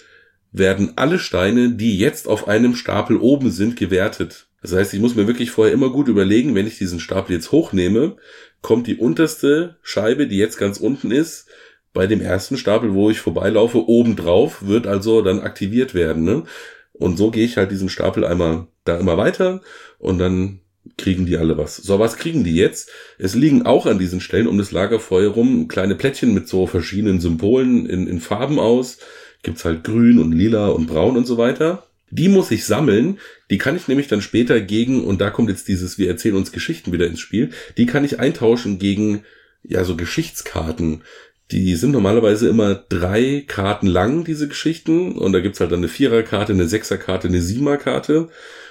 werden alle Steine, die jetzt auf einem Stapel oben sind, gewertet. Das heißt, ich muss mir wirklich vorher immer gut überlegen, wenn ich diesen Stapel jetzt hochnehme, kommt die unterste Scheibe, die jetzt ganz unten ist, bei dem ersten Stapel, wo ich vorbeilaufe, oben drauf, wird also dann aktiviert werden. Ne? Und so gehe ich halt diesen Stapel einmal da immer weiter und dann kriegen die alle was. So, was kriegen die jetzt? Es liegen auch an diesen Stellen um das Lagerfeuer rum kleine Plättchen mit so verschiedenen Symbolen in, in Farben aus. Gibt's halt grün und lila und braun und so weiter. Die muss ich sammeln. Die kann ich nämlich dann später gegen, und da kommt jetzt dieses, wir erzählen uns Geschichten wieder ins Spiel, die kann ich eintauschen gegen, ja, so Geschichtskarten. Die sind normalerweise immer drei Karten lang, diese Geschichten. Und da gibt's halt dann eine Viererkarte, eine Sechserkarte, eine Siebenerkarte.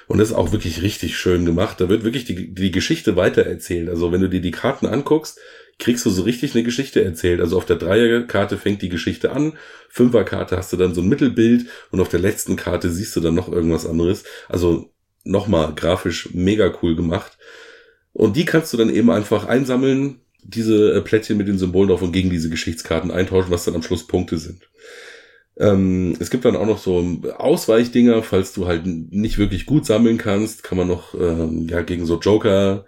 Und das ist auch wirklich richtig schön gemacht. Da wird wirklich die, die Geschichte weitererzählt. Also wenn du dir die Karten anguckst, kriegst du so richtig eine Geschichte erzählt. Also auf der Dreierkarte fängt die Geschichte an, Fünferkarte hast du dann so ein Mittelbild und auf der letzten Karte siehst du dann noch irgendwas anderes. Also nochmal grafisch mega cool gemacht. Und die kannst du dann eben einfach einsammeln, diese äh, Plättchen mit den Symbolen drauf und gegen diese Geschichtskarten eintauschen, was dann am Schluss Punkte sind. Ähm, es gibt dann auch noch so Ausweichdinger, falls du halt nicht wirklich gut sammeln kannst, kann man noch ähm, ja gegen so Joker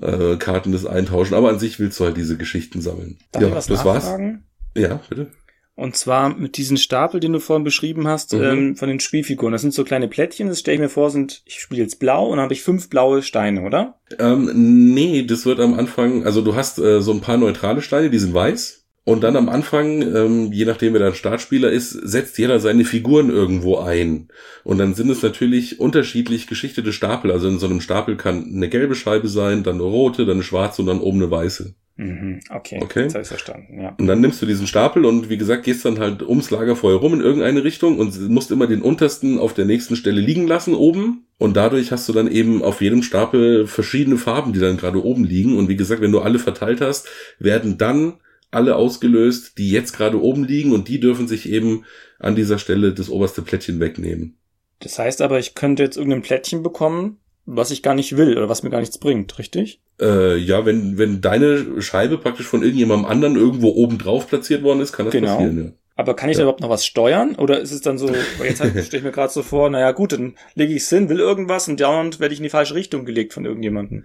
äh, Karten das eintauschen, aber an sich willst du halt diese Geschichten sammeln. Darf ja, das war's. nachfragen? Ja, bitte. Und zwar mit diesen Stapel, den du vorhin beschrieben hast, Mhm. ähm, von den Spielfiguren. Das sind so kleine Plättchen, das stelle ich mir vor, sind, ich spiele jetzt blau und dann habe ich fünf blaue Steine, oder? Ähm, nee, das wird am Anfang, also du hast äh, so ein paar neutrale Steine, die sind weiß. Und dann am Anfang, ähm, je nachdem wer der Startspieler ist, setzt jeder seine Figuren irgendwo ein. Und dann sind es natürlich unterschiedlich geschichtete Stapel. Also in so einem Stapel kann eine gelbe Scheibe sein, dann eine rote, dann eine schwarze und dann oben eine weiße. Mhm, okay, Okay. jetzt habe ich verstanden, ja. Und dann nimmst du diesen Stapel und wie gesagt, gehst dann halt ums Lagerfeuer rum in irgendeine Richtung und musst immer den untersten auf der nächsten Stelle liegen lassen oben. Und dadurch hast du dann eben auf jedem Stapel verschiedene Farben, die dann gerade oben liegen. Und wie gesagt, wenn du alle verteilt hast, werden dann alle ausgelöst, die jetzt gerade oben liegen und die dürfen sich eben an dieser Stelle das oberste Plättchen wegnehmen. Das heißt aber, ich könnte jetzt irgendein Plättchen bekommen, was ich gar nicht will oder was mir gar nichts bringt, richtig? Äh, ja, wenn, wenn deine Scheibe praktisch von irgendjemandem anderen irgendwo oben drauf platziert worden ist, kann das Genau. passieren, ja. Aber kann ich da überhaupt noch was steuern? Oder ist es dann so, jetzt halt, stelle ich mir gerade so vor, naja gut, dann lege ich es hin, will irgendwas und dauernd werde ich in die falsche Richtung gelegt von irgendjemandem.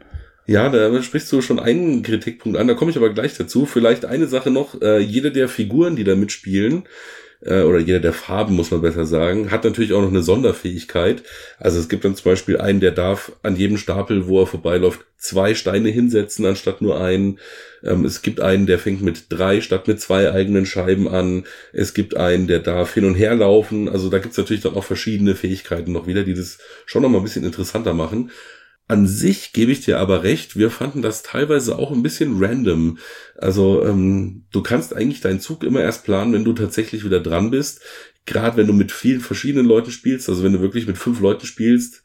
Ja, da sprichst du schon einen Kritikpunkt an, da komme ich aber gleich dazu. Vielleicht eine Sache noch, äh, jede der Figuren, die da mitspielen, äh, oder jeder der Farben, muss man besser sagen, hat natürlich auch noch eine Sonderfähigkeit. Also es gibt dann zum Beispiel einen, der darf an jedem Stapel, wo er vorbeiläuft, zwei Steine hinsetzen, anstatt nur einen. Ähm, es gibt einen, der fängt mit drei statt mit zwei eigenen Scheiben an. Es gibt einen, der darf hin und her laufen. Also da gibt's natürlich dann auch verschiedene Fähigkeiten noch wieder, die das schon noch mal ein bisschen interessanter machen. An sich gebe ich dir aber recht, wir fanden das teilweise auch ein bisschen random. Also ähm, du kannst eigentlich deinen Zug immer erst planen, wenn du tatsächlich wieder dran bist. Gerade wenn du mit vielen verschiedenen Leuten spielst, also wenn du wirklich mit fünf Leuten spielst,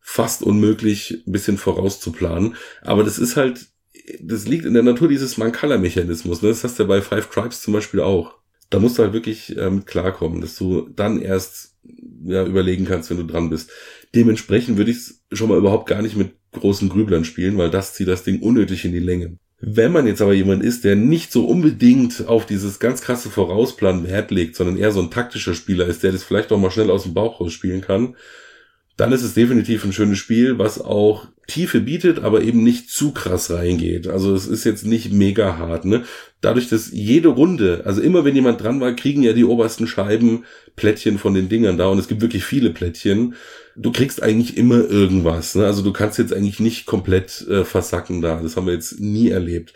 fast unmöglich, ein bisschen vorauszuplanen. Aber das ist halt, das liegt in der Natur dieses Mancala-Mechanismus. Ne? Das hast du ja bei Five Tribes zum Beispiel auch. Da musst du halt wirklich äh, mit klarkommen, dass du dann erst ja, überlegen kannst, wenn du dran bist. Dementsprechend würde ich es schon mal überhaupt gar nicht mit großen Grüblern spielen, weil das zieht das Ding unnötig in die Länge. Wenn man jetzt aber jemand ist, der nicht so unbedingt auf dieses ganz krasse Vorausplan Wert legt, sondern eher so ein taktischer Spieler ist, der das vielleicht auch mal schnell aus dem Bauch raus spielen kann, dann ist es definitiv ein schönes Spiel, was auch Tiefe bietet, aber eben nicht zu krass reingeht. Also es ist jetzt nicht mega hart, ne? Dadurch, dass jede Runde, also immer wenn jemand dran war, kriegen ja die obersten Scheiben Plättchen von den Dingern da und es gibt wirklich viele Plättchen. Du kriegst eigentlich immer irgendwas, ne? Also du kannst jetzt eigentlich nicht komplett äh, versacken da. Das haben wir jetzt nie erlebt.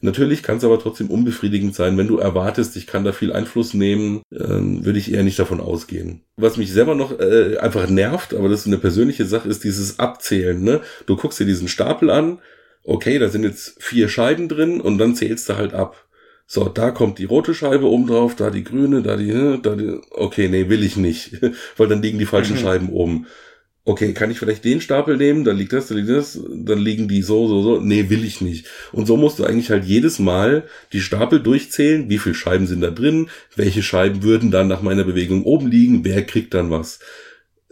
Natürlich kann es aber trotzdem unbefriedigend sein, wenn du erwartest, ich kann da viel Einfluss nehmen, ähm, würde ich eher nicht davon ausgehen. Was mich selber noch äh, einfach nervt, aber das ist eine persönliche Sache, ist dieses Abzählen. Ne? Du guckst dir diesen Stapel an, okay, da sind jetzt vier Scheiben drin und dann zählst du halt ab. So, da kommt die rote Scheibe oben drauf, da die grüne, da die, ne, da die, okay, nee, will ich nicht, weil dann liegen die falschen Mhm. Scheiben oben. Okay, kann ich vielleicht den Stapel nehmen, dann liegt das, dann liegt das, dann liegen die so, so, so. Nee, will ich nicht. Und so musst du eigentlich halt jedes Mal die Stapel durchzählen, wie viele Scheiben sind da drin, welche Scheiben würden dann nach meiner Bewegung oben liegen, wer kriegt dann was.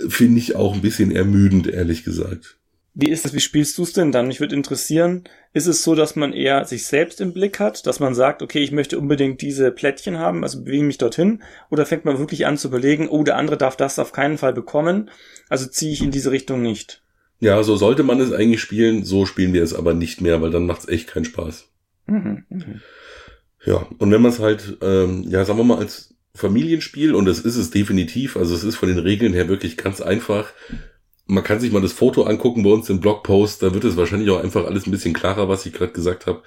Finde ich auch ein bisschen ermüdend, ehrlich gesagt. Wie ist das? Wie spielst du es denn dann? Mich würde interessieren, ist es so, dass man eher sich selbst im Blick hat, dass man sagt, okay, ich möchte unbedingt diese Plättchen haben, also bewege mich dorthin, oder fängt man wirklich an zu überlegen, oh, der andere darf das auf keinen Fall bekommen, also ziehe ich in diese Richtung nicht. Ja, so sollte man es eigentlich spielen, so spielen wir es aber nicht mehr, weil dann macht's echt keinen Spaß. Mhm, mhm. Ja, und wenn man es halt, ähm, ja, sagen wir mal, als Familienspiel, und das ist es definitiv, also es ist von den Regeln her wirklich ganz einfach. Man kann sich mal das Foto angucken bei uns im Blogpost, da wird es wahrscheinlich auch einfach alles ein bisschen klarer, was ich gerade gesagt habe.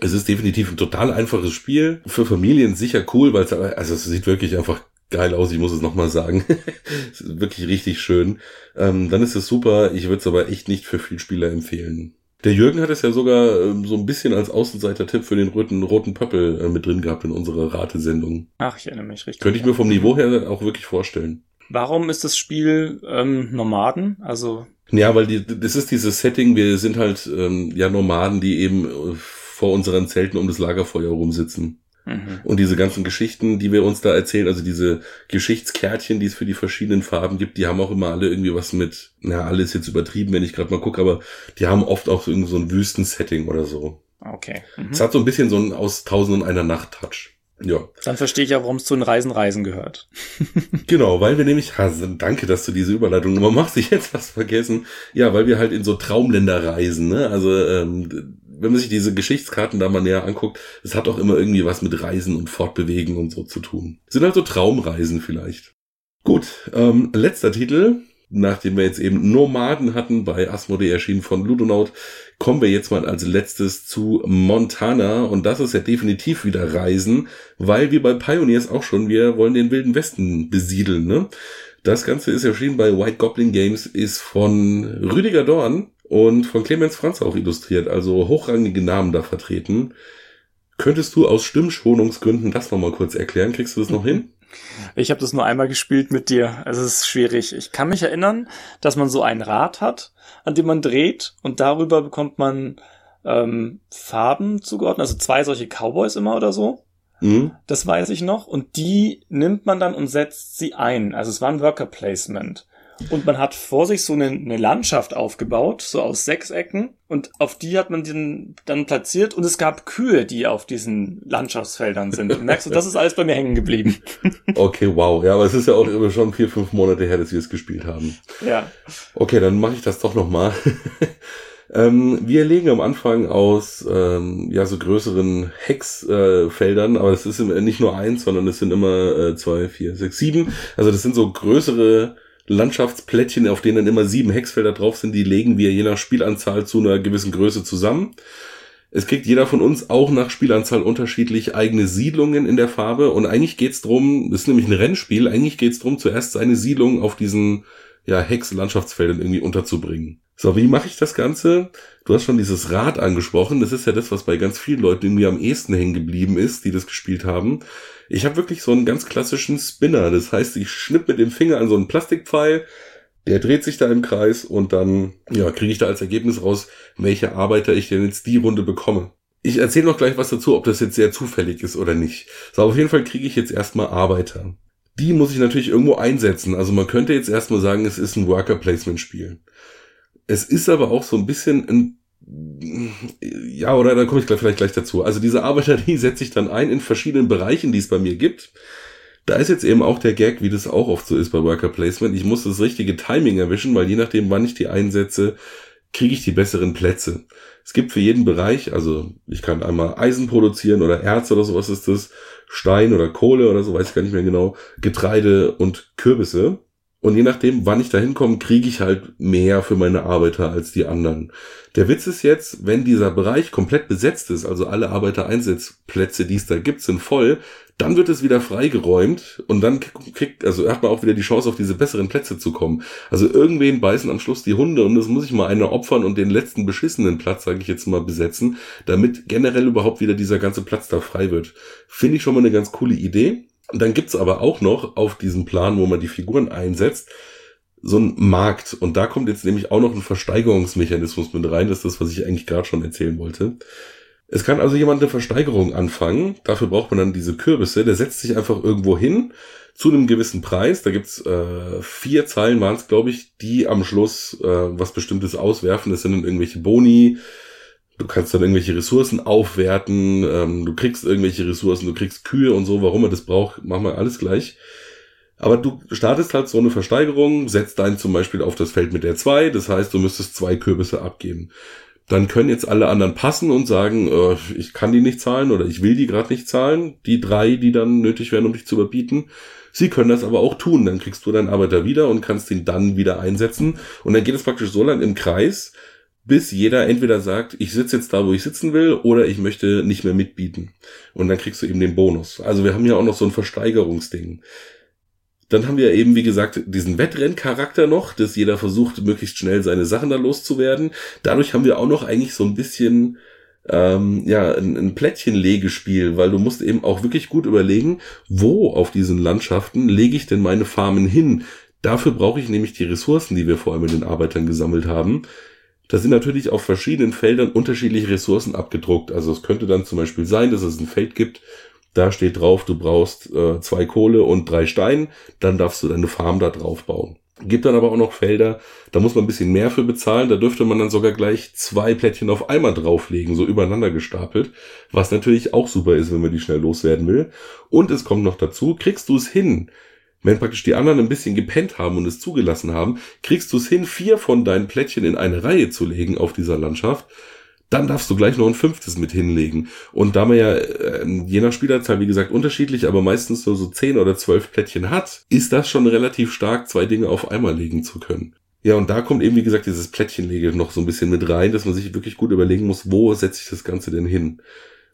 Es ist definitiv ein total einfaches Spiel. Für Familien sicher cool, weil es, also es sieht wirklich einfach geil aus, ich muss es nochmal sagen. es ist wirklich richtig schön. Ähm, dann ist es super, ich würde es aber echt nicht für Vielspieler empfehlen. Der Jürgen hat es ja sogar ähm, so ein bisschen als Außenseiter-Tipp für den roten, roten Pöppel äh, mit drin gehabt in unserer Ratesendung. Ach, ich erinnere mich richtig. Könnte ich mir vom Niveau her auch wirklich vorstellen. Warum ist das Spiel ähm, Nomaden? Also, Ja, weil die, das ist dieses Setting, wir sind halt ähm, ja Nomaden, die eben äh, vor unseren Zelten um das Lagerfeuer rumsitzen. mhm. Und diese ganzen Geschichten, die wir uns da erzählen, also diese Geschichtskärtchen, die es für die verschiedenen Farben gibt, die haben auch immer alle irgendwie was mit, na, alles jetzt übertrieben, wenn ich gerade mal gucke, aber die haben oft auch so, so ein Wüstensetting oder so. okay. Mhm. Es hat so ein bisschen so ein aus Tausend und einer Nacht Touch. Ja, Dann verstehe ich ja, warum es zu den Reisen Reisen gehört. genau, weil wir nämlich, ha, danke, dass du diese Überleitung nochmal machst, ich hätte was vergessen. Ja, weil wir halt in so Traumländer reisen, ne? Also, ähm, wenn man sich diese Geschichtskarten da mal näher anguckt, es hat auch immer irgendwie was mit Reisen und Fortbewegen und so zu tun. Sind halt so Traumreisen vielleicht. Gut, ähm, letzter Titel, nachdem wir jetzt eben Nomaden hatten, bei Asmodee erschienen von Ludonaut, kommen wir jetzt mal als letztes zu Montana und das ist ja definitiv wieder Reisen, weil wir bei Pioneers auch schon, wir wollen den Wilden Westen besiedeln, ne? Das Ganze ist erschienen bei White Goblin Games, ist von Rüdiger Dorn und von Clemens Franz auch illustriert, also hochrangige Namen da vertreten. Könntest du aus Stimmschonungsgründen das nochmal kurz erklären? Kriegst du das noch hin? Ich habe das nur einmal gespielt mit dir. Also es ist schwierig. Ich kann mich erinnern, dass man so ein Rad hat, an dem man dreht und darüber bekommt man ähm, Farben zugeordnet, also zwei solche Cowboys immer oder so. Mhm. Das weiß ich noch. Und die nimmt man dann und setzt sie ein. Also es war ein Worker Placement. Und man hat vor sich so eine, eine Landschaft aufgebaut, so aus Sechsecken. Und auf die hat man den dann platziert. Und es gab Kühe, die auf diesen Landschaftsfeldern sind. Und merkst du, das ist alles bei mir hängen geblieben. Okay, wow. Ja, aber es ist ja auch immer schon vier, fünf Monate her, dass wir es gespielt haben. ja. Okay, dann mache ich das doch nochmal. ähm, wir legen am Anfang aus ähm, ja so größeren Hexfeldern, äh, aber es ist nicht nur eins, sondern es sind immer äh, zwei, vier, sechs, sieben. Also das sind so größere Landschaftsplättchen, auf denen immer sieben Hexfelder drauf sind. Die legen wir je nach Spielanzahl zu einer gewissen Größe zusammen. Es kriegt jeder von uns auch nach Spielanzahl unterschiedlich eigene Siedlungen in der Farbe. Und eigentlich geht's drum, das ist nämlich ein Rennspiel, eigentlich geht's drum, zuerst seine Siedlung auf diesen ja, Hex-Landschaftsfeldern irgendwie unterzubringen. So, wie mache ich das Ganze? Du hast schon dieses Rad angesprochen. Das ist ja das, was bei ganz vielen Leuten irgendwie am ehesten hängen geblieben ist, die das gespielt haben. Ich habe wirklich so einen ganz klassischen Spinner. Das heißt, ich schnipp mit dem Finger an so einen Plastikpfeil, der dreht sich da im Kreis und dann ja, kriege ich da als Ergebnis raus, welche Arbeiter ich denn jetzt die Runde bekomme. Ich erzähle noch gleich was dazu, ob das jetzt sehr zufällig ist oder nicht. So, auf jeden Fall kriege ich jetzt erstmal Arbeiter. Die muss ich natürlich irgendwo einsetzen. Also man könnte jetzt erstmal sagen, es ist ein Worker-Placement-Spiel. Es ist aber auch so ein bisschen ein ja, oder da komme ich gleich, vielleicht gleich dazu. Also diese Arbeiter, die setze ich dann ein in verschiedenen Bereichen, die es bei mir gibt. Da ist jetzt eben auch der Gag, wie das auch oft so ist bei Worker Placement. Ich muss das richtige Timing erwischen, weil je nachdem, wann ich die einsetze, kriege ich die besseren Plätze. Es gibt für jeden Bereich, also ich kann einmal Eisen produzieren oder Erz oder sowas ist das, Stein oder Kohle oder so, weiß ich gar nicht mehr genau, Getreide und Kürbisse. Und je nachdem, wann ich da hinkomme, kriege ich halt mehr für meine Arbeiter als die anderen. Der Witz ist jetzt, wenn dieser Bereich komplett besetzt ist, also alle Arbeitereinsatzplätze, die es da gibt, sind voll, dann wird es wieder freigeräumt und dann kriegt, also hat man auch wieder die Chance, auf diese besseren Plätze zu kommen. Also irgendwen beißen am Schluss die Hunde und das muss ich mal einer opfern und den letzten beschissenen Platz, sage ich jetzt mal, besetzen, damit generell überhaupt wieder dieser ganze Platz da frei wird. Finde ich schon mal eine ganz coole Idee. Und dann gibt's aber auch noch auf diesem Plan, wo man die Figuren einsetzt, so ein Markt. Und da kommt jetzt nämlich auch noch ein Versteigerungsmechanismus mit rein. Das ist das, was ich eigentlich gerade schon erzählen wollte. Es kann also jemand eine Versteigerung anfangen. Dafür braucht man dann diese Kürbisse. Der setzt sich einfach irgendwo hin zu einem gewissen Preis. Da gibt's äh, vier Zeilen, waren es, glaube ich, die am Schluss äh, was Bestimmtes auswerfen. Das sind dann irgendwelche Boni. Du kannst dann irgendwelche Ressourcen aufwerten. Ähm, du kriegst irgendwelche Ressourcen. Du kriegst Kühe und so. Warum man das braucht, machen wir alles gleich. Aber du startest halt so eine Versteigerung, setzt deinen zum Beispiel auf das Feld mit der 2, das heißt, du müsstest zwei Kürbisse abgeben. Dann können jetzt alle anderen passen und sagen, äh, ich kann die nicht zahlen oder ich will die gerade nicht zahlen, die drei, die dann nötig wären, um dich zu überbieten. Sie können das aber auch tun, dann kriegst du deinen Arbeiter wieder und kannst ihn dann wieder einsetzen. Und dann geht es praktisch so lang im Kreis, bis jeder entweder sagt, ich sitze jetzt da, wo ich sitzen will, oder ich möchte nicht mehr mitbieten. Und dann kriegst du eben den Bonus. Also wir haben hier auch noch so ein Versteigerungsding. Dann haben wir eben, wie gesagt, diesen Wettrenncharakter noch, dass jeder versucht, möglichst schnell seine Sachen da loszuwerden. Dadurch haben wir auch noch eigentlich so ein bisschen, ähm, ja, ein, ein Plättchenlegespiel, weil du musst eben auch wirklich gut überlegen, wo auf diesen Landschaften lege ich denn meine Farmen hin. Dafür brauche ich nämlich die Ressourcen, die wir vorher mit den Arbeitern gesammelt haben. Da sind natürlich auf verschiedenen Feldern unterschiedliche Ressourcen abgedruckt. Also es könnte dann zum Beispiel sein, dass es ein Feld gibt, da steht drauf, du brauchst äh, zwei Kohle und drei Stein, dann darfst du deine Farm da drauf bauen. Gibt dann aber auch noch Felder, da muss man ein bisschen mehr für bezahlen, da dürfte man dann sogar gleich zwei Plättchen auf einmal drauflegen, so übereinander gestapelt, was natürlich auch super ist, wenn man die schnell loswerden will. Und es kommt noch dazu, kriegst du es hin, wenn praktisch die anderen ein bisschen gepennt haben und es zugelassen haben, kriegst du es hin, vier von deinen Plättchen in eine Reihe zu legen auf dieser Landschaft, dann darfst du gleich noch ein fünftes mit hinlegen. Und da man ja äh, je nach Spielerzahl, wie gesagt, unterschiedlich, aber meistens nur so zehn oder zwölf Plättchen hat, ist das schon relativ stark, zwei Dinge auf einmal legen zu können. Ja, und da kommt eben, wie gesagt, dieses Plättchenlege noch so ein bisschen mit rein, dass man sich wirklich gut überlegen muss, wo setze ich das Ganze denn hin.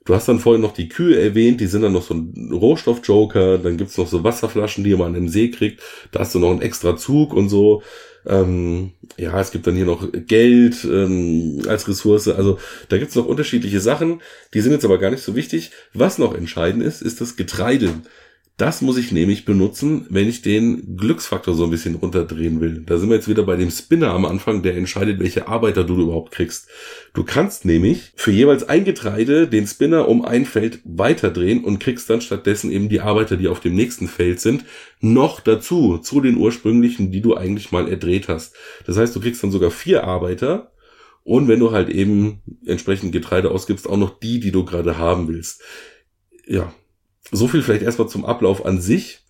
Du hast dann vorhin noch die Kühe erwähnt, die sind dann noch so ein Rohstoffjoker, dann gibt's noch so Wasserflaschen, die man im See kriegt, da hast du noch einen extra Zug und so. Ähm, ja, es gibt dann hier noch Geld ähm, als Ressource. Also da gibt's noch unterschiedliche Sachen, die sind jetzt aber gar nicht so wichtig. Was noch entscheidend ist, ist das Getreide. Das muss ich nämlich benutzen, wenn ich den Glücksfaktor so ein bisschen runterdrehen will. Da sind wir jetzt wieder bei dem Spinner am Anfang, der entscheidet, welche Arbeiter du überhaupt kriegst. Du kannst nämlich für jeweils ein Getreide den Spinner um ein Feld weiterdrehen und kriegst dann stattdessen eben die Arbeiter, die auf dem nächsten Feld sind, noch dazu, zu den ursprünglichen, die du eigentlich mal erdreht hast. Das heißt, du kriegst dann sogar vier Arbeiter und wenn du halt eben entsprechend Getreide ausgibst, auch noch die, die du gerade haben willst. Ja, so viel vielleicht erstmal zum Ablauf an sich.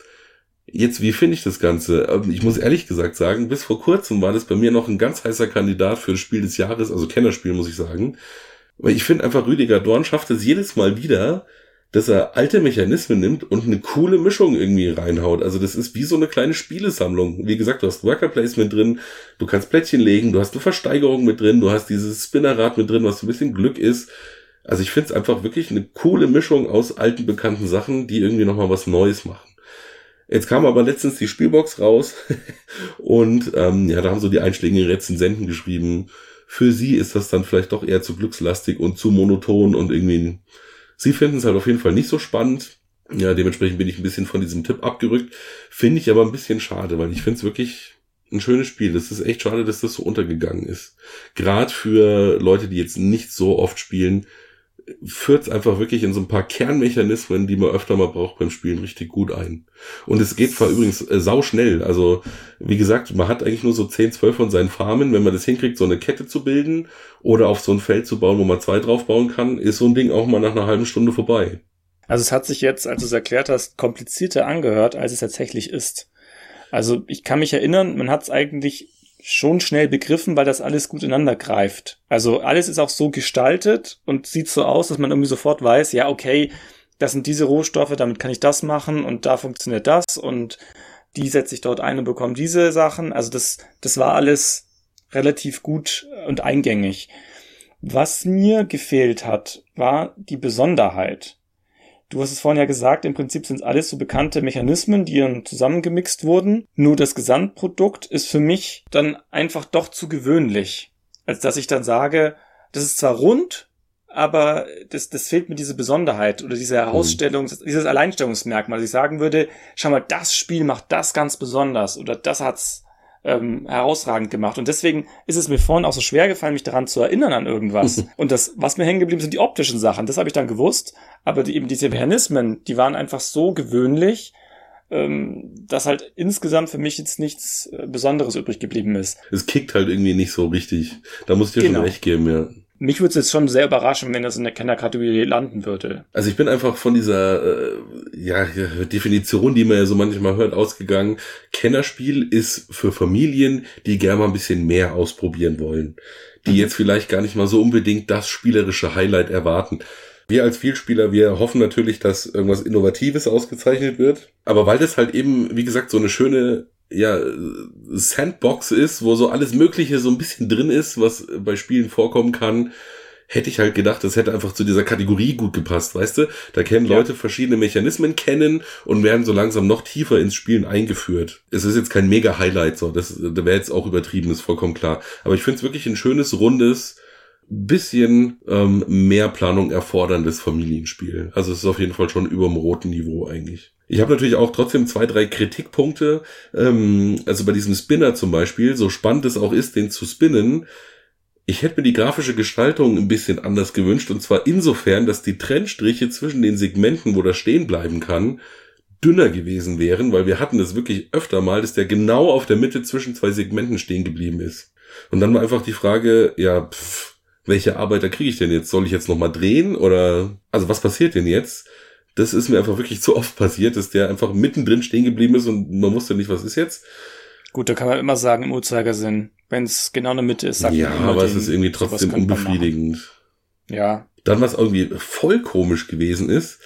Jetzt, wie finde ich das Ganze? Ähm, ich muss ehrlich gesagt sagen, bis vor kurzem war das bei mir noch ein ganz heißer Kandidat für das Spiel des Jahres, also Kennerspiel, muss ich sagen. Weil ich finde einfach, Rüdiger Dorn schafft es jedes Mal wieder, dass er alte Mechanismen nimmt und eine coole Mischung irgendwie reinhaut. Also das ist wie so eine kleine Spielesammlung. Wie gesagt, du hast Worker Placement drin, du kannst Plättchen legen, du hast eine Versteigerung mit drin, du hast dieses Spinnerrad mit drin, was ein bisschen Glück ist. Also ich finde es einfach wirklich eine coole Mischung aus alten bekannten Sachen, die irgendwie nochmal was Neues machen. Jetzt kam aber letztens die Spielbox raus und ähm, ja, da haben so die einschlägigen Rezensenten geschrieben, für sie ist das dann vielleicht doch eher zu glückslastig und zu monoton und irgendwie, sie finden es halt auf jeden Fall nicht so spannend. Ja, dementsprechend bin ich ein bisschen von diesem Tipp abgerückt. Finde ich aber ein bisschen schade, weil ich finde es wirklich ein schönes Spiel. Das ist echt schade, dass das so untergegangen ist. Gerade für Leute, die jetzt nicht so oft spielen, führt es einfach wirklich in so ein paar Kernmechanismen, die man öfter mal braucht beim Spielen, richtig gut ein. Und es geht zwar übrigens äh, sau. Also, wie gesagt, man hat eigentlich nur so 10, 12 von seinen Farmen. Wenn man das hinkriegt, so eine Kette zu bilden oder auf so ein Feld zu bauen, wo man zwei drauf kann, ist so ein Ding auch mal nach einer halben Stunde vorbei. Also es hat sich jetzt, als du es erklärt hast, komplizierter angehört, als es tatsächlich ist. Also ich kann mich erinnern, man hat es eigentlich schon schnell begriffen, weil das alles gut ineinander greift. Also alles ist auch so gestaltet und sieht so aus, dass man irgendwie sofort weiß, ja, okay, das sind diese Rohstoffe, damit kann ich das machen und da funktioniert das und die setze ich dort ein und bekomme diese Sachen. Also das, das war alles relativ gut und eingängig. Was mir gefehlt hat, war die Besonderheit. Du hast es vorhin ja gesagt, im Prinzip sind es alles so bekannte Mechanismen, die dann zusammengemixt wurden. Nur das Gesamtprodukt ist für mich dann einfach doch zu gewöhnlich. Als dass ich dann sage, das ist zwar rund, aber das, das fehlt mir diese Besonderheit oder diese Herausstellung, mhm. dieses Alleinstellungsmerkmal, dass ich sagen würde, schau mal, das Spiel macht das ganz besonders oder das hat's ähm, herausragend gemacht. Und deswegen ist es mir vorhin auch so schwer gefallen, mich daran zu erinnern an irgendwas. Und das, was mir hängen geblieben sind, die optischen Sachen. Das habe ich dann gewusst. Aber die, eben diese Mechanismen, die waren einfach so gewöhnlich, ähm, dass halt insgesamt für mich jetzt nichts äh, Besonderes übrig geblieben ist. Es kickt halt irgendwie nicht so richtig. Da muss ich dir genau. schon recht geben, ja mich würde es jetzt schon sehr überraschen, wenn das in der Kennerkategorie landen würde. Also ich bin einfach von dieser äh, ja, Definition, die man ja so manchmal hört, ausgegangen. Kennerspiel ist für Familien, die gerne mal ein bisschen mehr ausprobieren wollen. Die mhm. jetzt vielleicht gar nicht mal so unbedingt das spielerische Highlight erwarten. Wir als Vielspieler, wir hoffen natürlich, dass irgendwas Innovatives ausgezeichnet wird. Aber weil das halt eben, wie gesagt, so eine schöne ja, Sandbox ist, wo so alles Mögliche so ein bisschen drin ist, was bei Spielen vorkommen kann, hätte ich halt gedacht, das hätte einfach zu dieser Kategorie gut gepasst, weißt du? Da kennen ja. Leute verschiedene Mechanismen kennen und werden so langsam noch tiefer ins Spielen eingeführt. Es ist jetzt kein mega Highlight, so, das, da wäre jetzt auch übertrieben, ist vollkommen klar. Aber ich finde es wirklich ein schönes, rundes, bisschen ähm, mehr Planung erforderndes Familienspiel. Also es ist auf jeden Fall schon über dem roten Niveau eigentlich. Ich habe natürlich auch trotzdem zwei, drei Kritikpunkte. Ähm, also bei diesem Spinner zum Beispiel, so spannend es auch ist, den zu spinnen, ich hätte mir die grafische Gestaltung ein bisschen anders gewünscht und zwar insofern, dass die Trennstriche zwischen den Segmenten, wo das stehen bleiben kann, dünner gewesen wären, weil wir hatten das wirklich öfter mal, dass der genau auf der Mitte zwischen zwei Segmenten stehen geblieben ist. Und dann war einfach die Frage, ja, pff, welche Arbeiter kriege ich denn jetzt? Soll ich jetzt nochmal drehen oder, also was passiert denn jetzt? das ist mir einfach wirklich zu oft passiert, dass der einfach mittendrin stehen geblieben ist und man wusste nicht, was ist jetzt. Gut, da kann man immer sagen im Uhrzeigersinn, wenn es genau in der Mitte ist. Sagt ja, aber es ist irgendwie trotzdem unbefriedigend. Ja. Dann, was irgendwie voll komisch gewesen ist,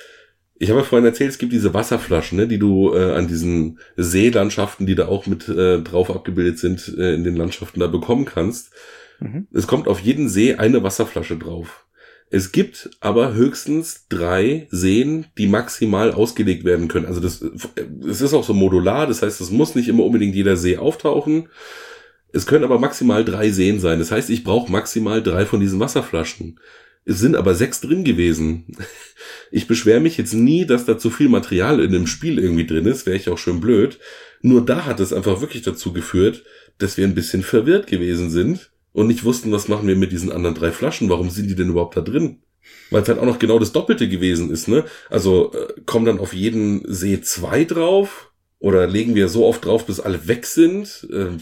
ich habe ja vorhin erzählt, es gibt diese Wasserflaschen, ne, die du äh, an diesen Seelandschaften, die da auch mit äh, drauf abgebildet sind, äh, in den Landschaften da bekommen kannst. Mhm. Es kommt auf jeden See eine Wasserflasche drauf. Es gibt aber höchstens drei Seen, die maximal ausgelegt werden können. Also das, es ist auch so modular, das heißt, es muss nicht immer unbedingt jeder See auftauchen. Es können aber maximal drei Seen sein. Das heißt, ich brauche maximal drei von diesen Wasserflaschen. Es sind aber sechs drin gewesen. Ich beschwere mich jetzt nie, dass da zu viel Material in dem Spiel irgendwie drin ist, wäre ich auch schön blöd. Nur da hat es einfach wirklich dazu geführt, dass wir ein bisschen verwirrt gewesen sind und nicht wussten, was machen wir mit diesen anderen drei Flaschen, warum sind die denn überhaupt da drin? Weil es halt auch noch genau das Doppelte gewesen ist, ne? Also äh, kommen dann auf jeden See zwei drauf oder legen wir so oft drauf, bis alle weg sind? Äh,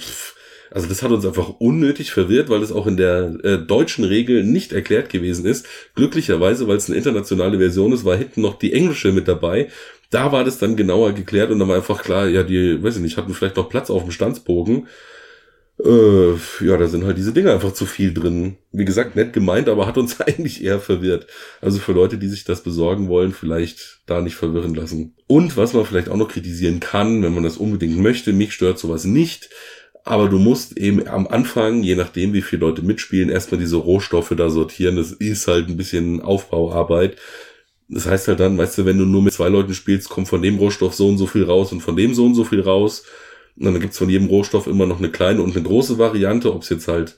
also das hat uns einfach unnötig verwirrt, weil es auch in der äh, deutschen Regel nicht erklärt gewesen ist. Glücklicherweise, weil es eine internationale Version ist, war hinten noch die englische mit dabei. Da war das dann genauer geklärt und dann war einfach klar, ja, die, weiß ich nicht, hatten vielleicht noch Platz auf dem Stanzbogen. Äh, ja, da sind halt diese Dinge einfach zu viel drin. Wie gesagt, nett gemeint, aber hat uns eigentlich eher verwirrt. Also für Leute, die sich das besorgen wollen, vielleicht da nicht verwirren lassen. Und was man vielleicht auch noch kritisieren kann, wenn man das unbedingt möchte, mich stört sowas nicht. Aber du musst eben am Anfang, je nachdem, wie viele Leute mitspielen, erstmal diese Rohstoffe da sortieren. Das ist halt ein bisschen Aufbauarbeit. Das heißt halt dann, weißt du, wenn du nur mit zwei Leuten spielst, kommt von dem Rohstoff so und so viel raus und von dem so und so viel raus. Und dann gibt's von jedem Rohstoff immer noch eine kleine und eine große Variante, ob es jetzt halt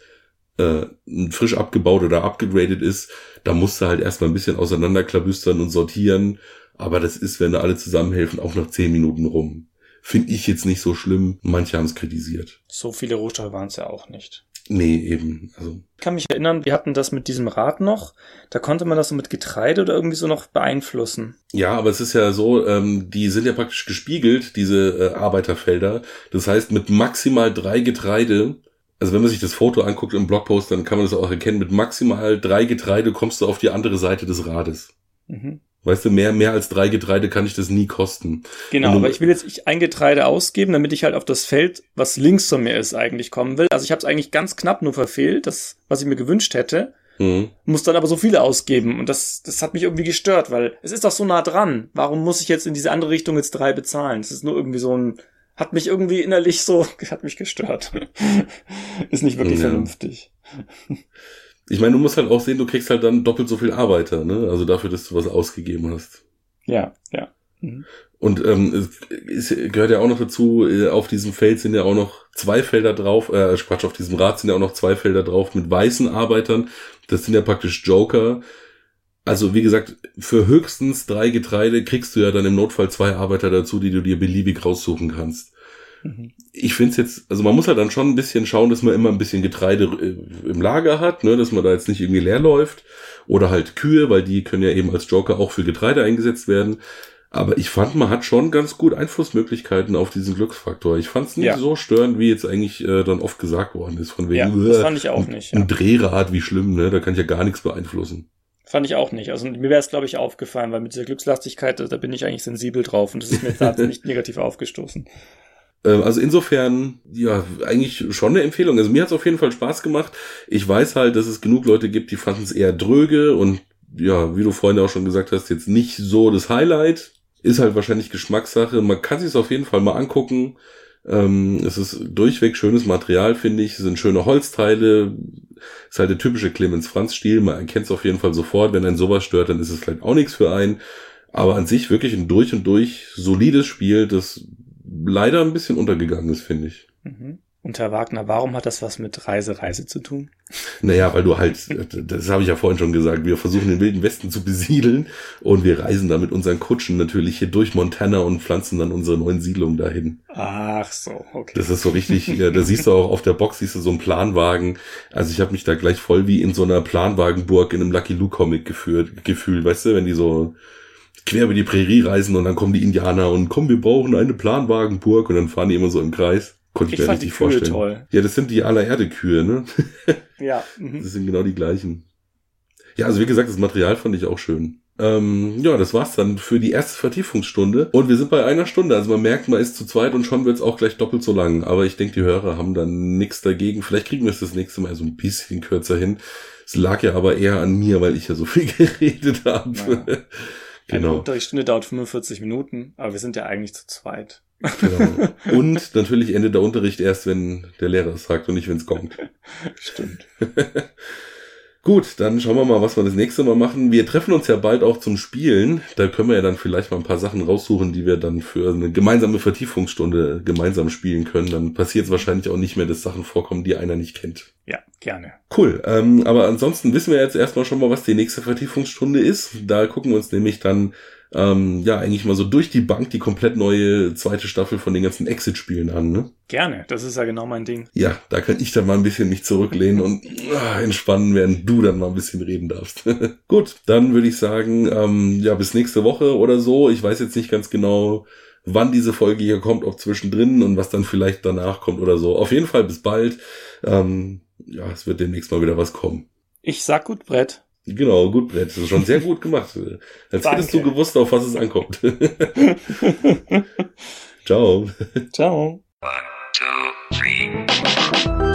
äh, frisch abgebaut oder abgegradet ist. Da musst du halt erstmal ein bisschen auseinanderklabüstern und sortieren. Aber das ist, wenn da alle zusammenhelfen, auch nach zehn Minuten rum. Finde ich jetzt nicht so schlimm. Manche haben es kritisiert. So viele Rohstoffe waren es ja auch nicht. Nee, eben. Also Ich kann mich erinnern, wir hatten das mit diesem Rad noch. Da konnte man das so mit Getreide oder irgendwie so noch beeinflussen. Ja, aber es ist ja so, ähm, die sind ja praktisch gespiegelt, diese äh, Arbeiterfelder. Das heißt, mit maximal drei Getreide, also wenn man sich das Foto anguckt im Blogpost, dann kann man das auch erkennen, mit maximal drei Getreide kommst du auf die andere Seite des Rades. Mhm. Weißt du, mehr, mehr als drei Getreide kann ich das nie kosten. Genau, aber ich will jetzt ich ein Getreide ausgeben, damit ich halt auf das Feld, was links von mir ist, eigentlich kommen will. Also ich habe es eigentlich ganz knapp nur verfehlt, das, was ich mir gewünscht hätte. Mhm. Muss dann aber so viele ausgeben. Und das, das hat mich irgendwie gestört, weil es ist doch so nah dran. Warum muss ich jetzt in diese andere Richtung jetzt drei bezahlen? Das ist nur irgendwie so ein, hat mich irgendwie innerlich so, hat mich gestört. ist nicht wirklich Ja. vernünftig. Ich meine, du musst halt auch sehen, du kriegst halt dann doppelt so viel Arbeiter, ne? Also dafür, dass du was ausgegeben hast. Ja, ja. Mhm. Und ähm, es es gehört ja auch noch dazu, äh, auf diesem Feld sind ja auch noch zwei Felder drauf, äh, Quatsch, auf diesem Rad sind ja auch noch zwei Felder drauf mit weißen Arbeitern. Das sind ja praktisch Joker. Also wie gesagt, für höchstens drei Getreide kriegst du ja dann im Notfall zwei Arbeiter dazu, die du dir beliebig raussuchen kannst. Mhm. Ich finde es jetzt, also man muss halt dann schon ein bisschen schauen, dass man immer ein bisschen Getreide äh, im Lager hat, ne, dass man da jetzt nicht irgendwie leer läuft. Oder halt Kühe, weil die können ja eben als Joker auch für Getreide eingesetzt werden. Aber ich fand, man hat schon ganz gut Einflussmöglichkeiten auf diesen Glücksfaktor. Ich fand es nicht Ja. so störend, wie jetzt eigentlich äh, dann oft gesagt worden ist. Von Ja, wegen, das äh, fand ich auch ein- nicht. Ja. Ein Drehrad, wie schlimm, ne? Da kann ich ja gar nichts beeinflussen. Fand ich auch nicht. Also mir wäre es, glaube ich, aufgefallen, weil mit dieser Glückslastigkeit, da bin ich eigentlich sensibel drauf und das ist mir jetzt nicht negativ aufgestoßen. Ähm, Also insofern, ja, eigentlich schon eine Empfehlung. Also mir hat es auf jeden Fall Spaß gemacht. Ich weiß halt, dass es genug Leute gibt, die fanden es eher dröge und ja, wie du vorhin auch schon gesagt hast, jetzt nicht so das Highlight. Ist halt wahrscheinlich Geschmackssache. Man kann sich es auf jeden Fall mal angucken. Ähm, es ist durchweg schönes Material, finde ich. Es sind schöne Holzteile. Ist halt der typische Clemens Franz Stil. Man erkennt es auf jeden Fall sofort. Wenn einen sowas stört, dann ist es vielleicht auch nichts für einen. Aber an sich wirklich ein durch und durch solides Spiel, das leider ein bisschen untergegangen ist, finde ich. Mhm. Und Herr Wagner, warum hat das was mit Reise, Reise zu tun? Naja, weil du halt, das habe ich ja vorhin schon gesagt, wir versuchen den Wilden Westen zu besiedeln und wir reisen da mit unseren Kutschen natürlich hier durch Montana und pflanzen dann unsere neuen Siedlungen dahin. Ach so, okay. Das ist so richtig, ja, da siehst du auch auf der Box, siehst du so einen Planwagen. Also ich habe mich da gleich voll wie in so einer Planwagenburg in einem Lucky Luke Comic gefühlt, gefühlt, weißt du, wenn die so quer über die Prärie reisen und dann kommen die Indianer und komm, wir brauchen eine Planwagenburg und dann fahren die immer so im Kreis. Konnte ich, Ich mir fand richtig die Kühe vorstellen. toll. Ja, das sind die Allererde-Kühe, ne? ja. Mhm. Das sind genau die gleichen. Ja, also wie gesagt, das Material fand ich auch schön. Ähm, ja, das war's dann für die erste Vertiefungsstunde. Und wir sind bei einer Stunde. Also man merkt, man ist zu zweit und schon wird's auch gleich doppelt so lang. Aber ich denke, die Hörer haben dann nichts dagegen. Vielleicht kriegen wir es das nächste Mal so ein bisschen kürzer hin. Es lag ja aber eher an mir, weil ich ja so viel geredet habe. Naja. Genau. Unterrichtsstunde dauert 45 Minuten, aber wir sind ja eigentlich zu zweit. genau. Und natürlich endet der Unterricht erst, wenn der Lehrer es sagt und nicht, wenn es kommt. Stimmt. Gut, dann schauen wir mal, was wir das nächste Mal machen. Wir treffen uns ja bald auch zum Spielen. Da können wir ja dann vielleicht mal ein paar Sachen raussuchen, die wir dann für eine gemeinsame Vertiefungsstunde gemeinsam spielen können. Dann passiert es wahrscheinlich auch nicht mehr, dass Sachen vorkommen, die einer nicht kennt. Ja, gerne. Cool. Ähm, aber ansonsten wissen wir jetzt erstmal schon mal, was die nächste Vertiefungsstunde ist. Da gucken wir uns nämlich dann ähm, ja eigentlich mal so durch die Bank die komplett neue zweite Staffel von den ganzen Exit-Spielen an. Ne? Gerne, das ist ja genau mein Ding. Ja, da kann ich dann mal ein bisschen mich zurücklehnen und ah, entspannen, während du dann mal ein bisschen reden darfst. Gut, dann würde ich sagen, ähm, ja, bis nächste Woche oder so. Ich weiß jetzt nicht ganz genau, wann diese Folge hier kommt, ob zwischendrin und was dann vielleicht danach kommt oder so. Auf jeden Fall bis bald. Ähm, ja, es wird demnächst mal wieder was kommen. Ich sag gut Brett. Genau, gut, Brett. Das ist schon sehr gut gemacht. Als Danke. hättest du gewusst, auf was es ankommt. Ciao. Ciao. One, two, three.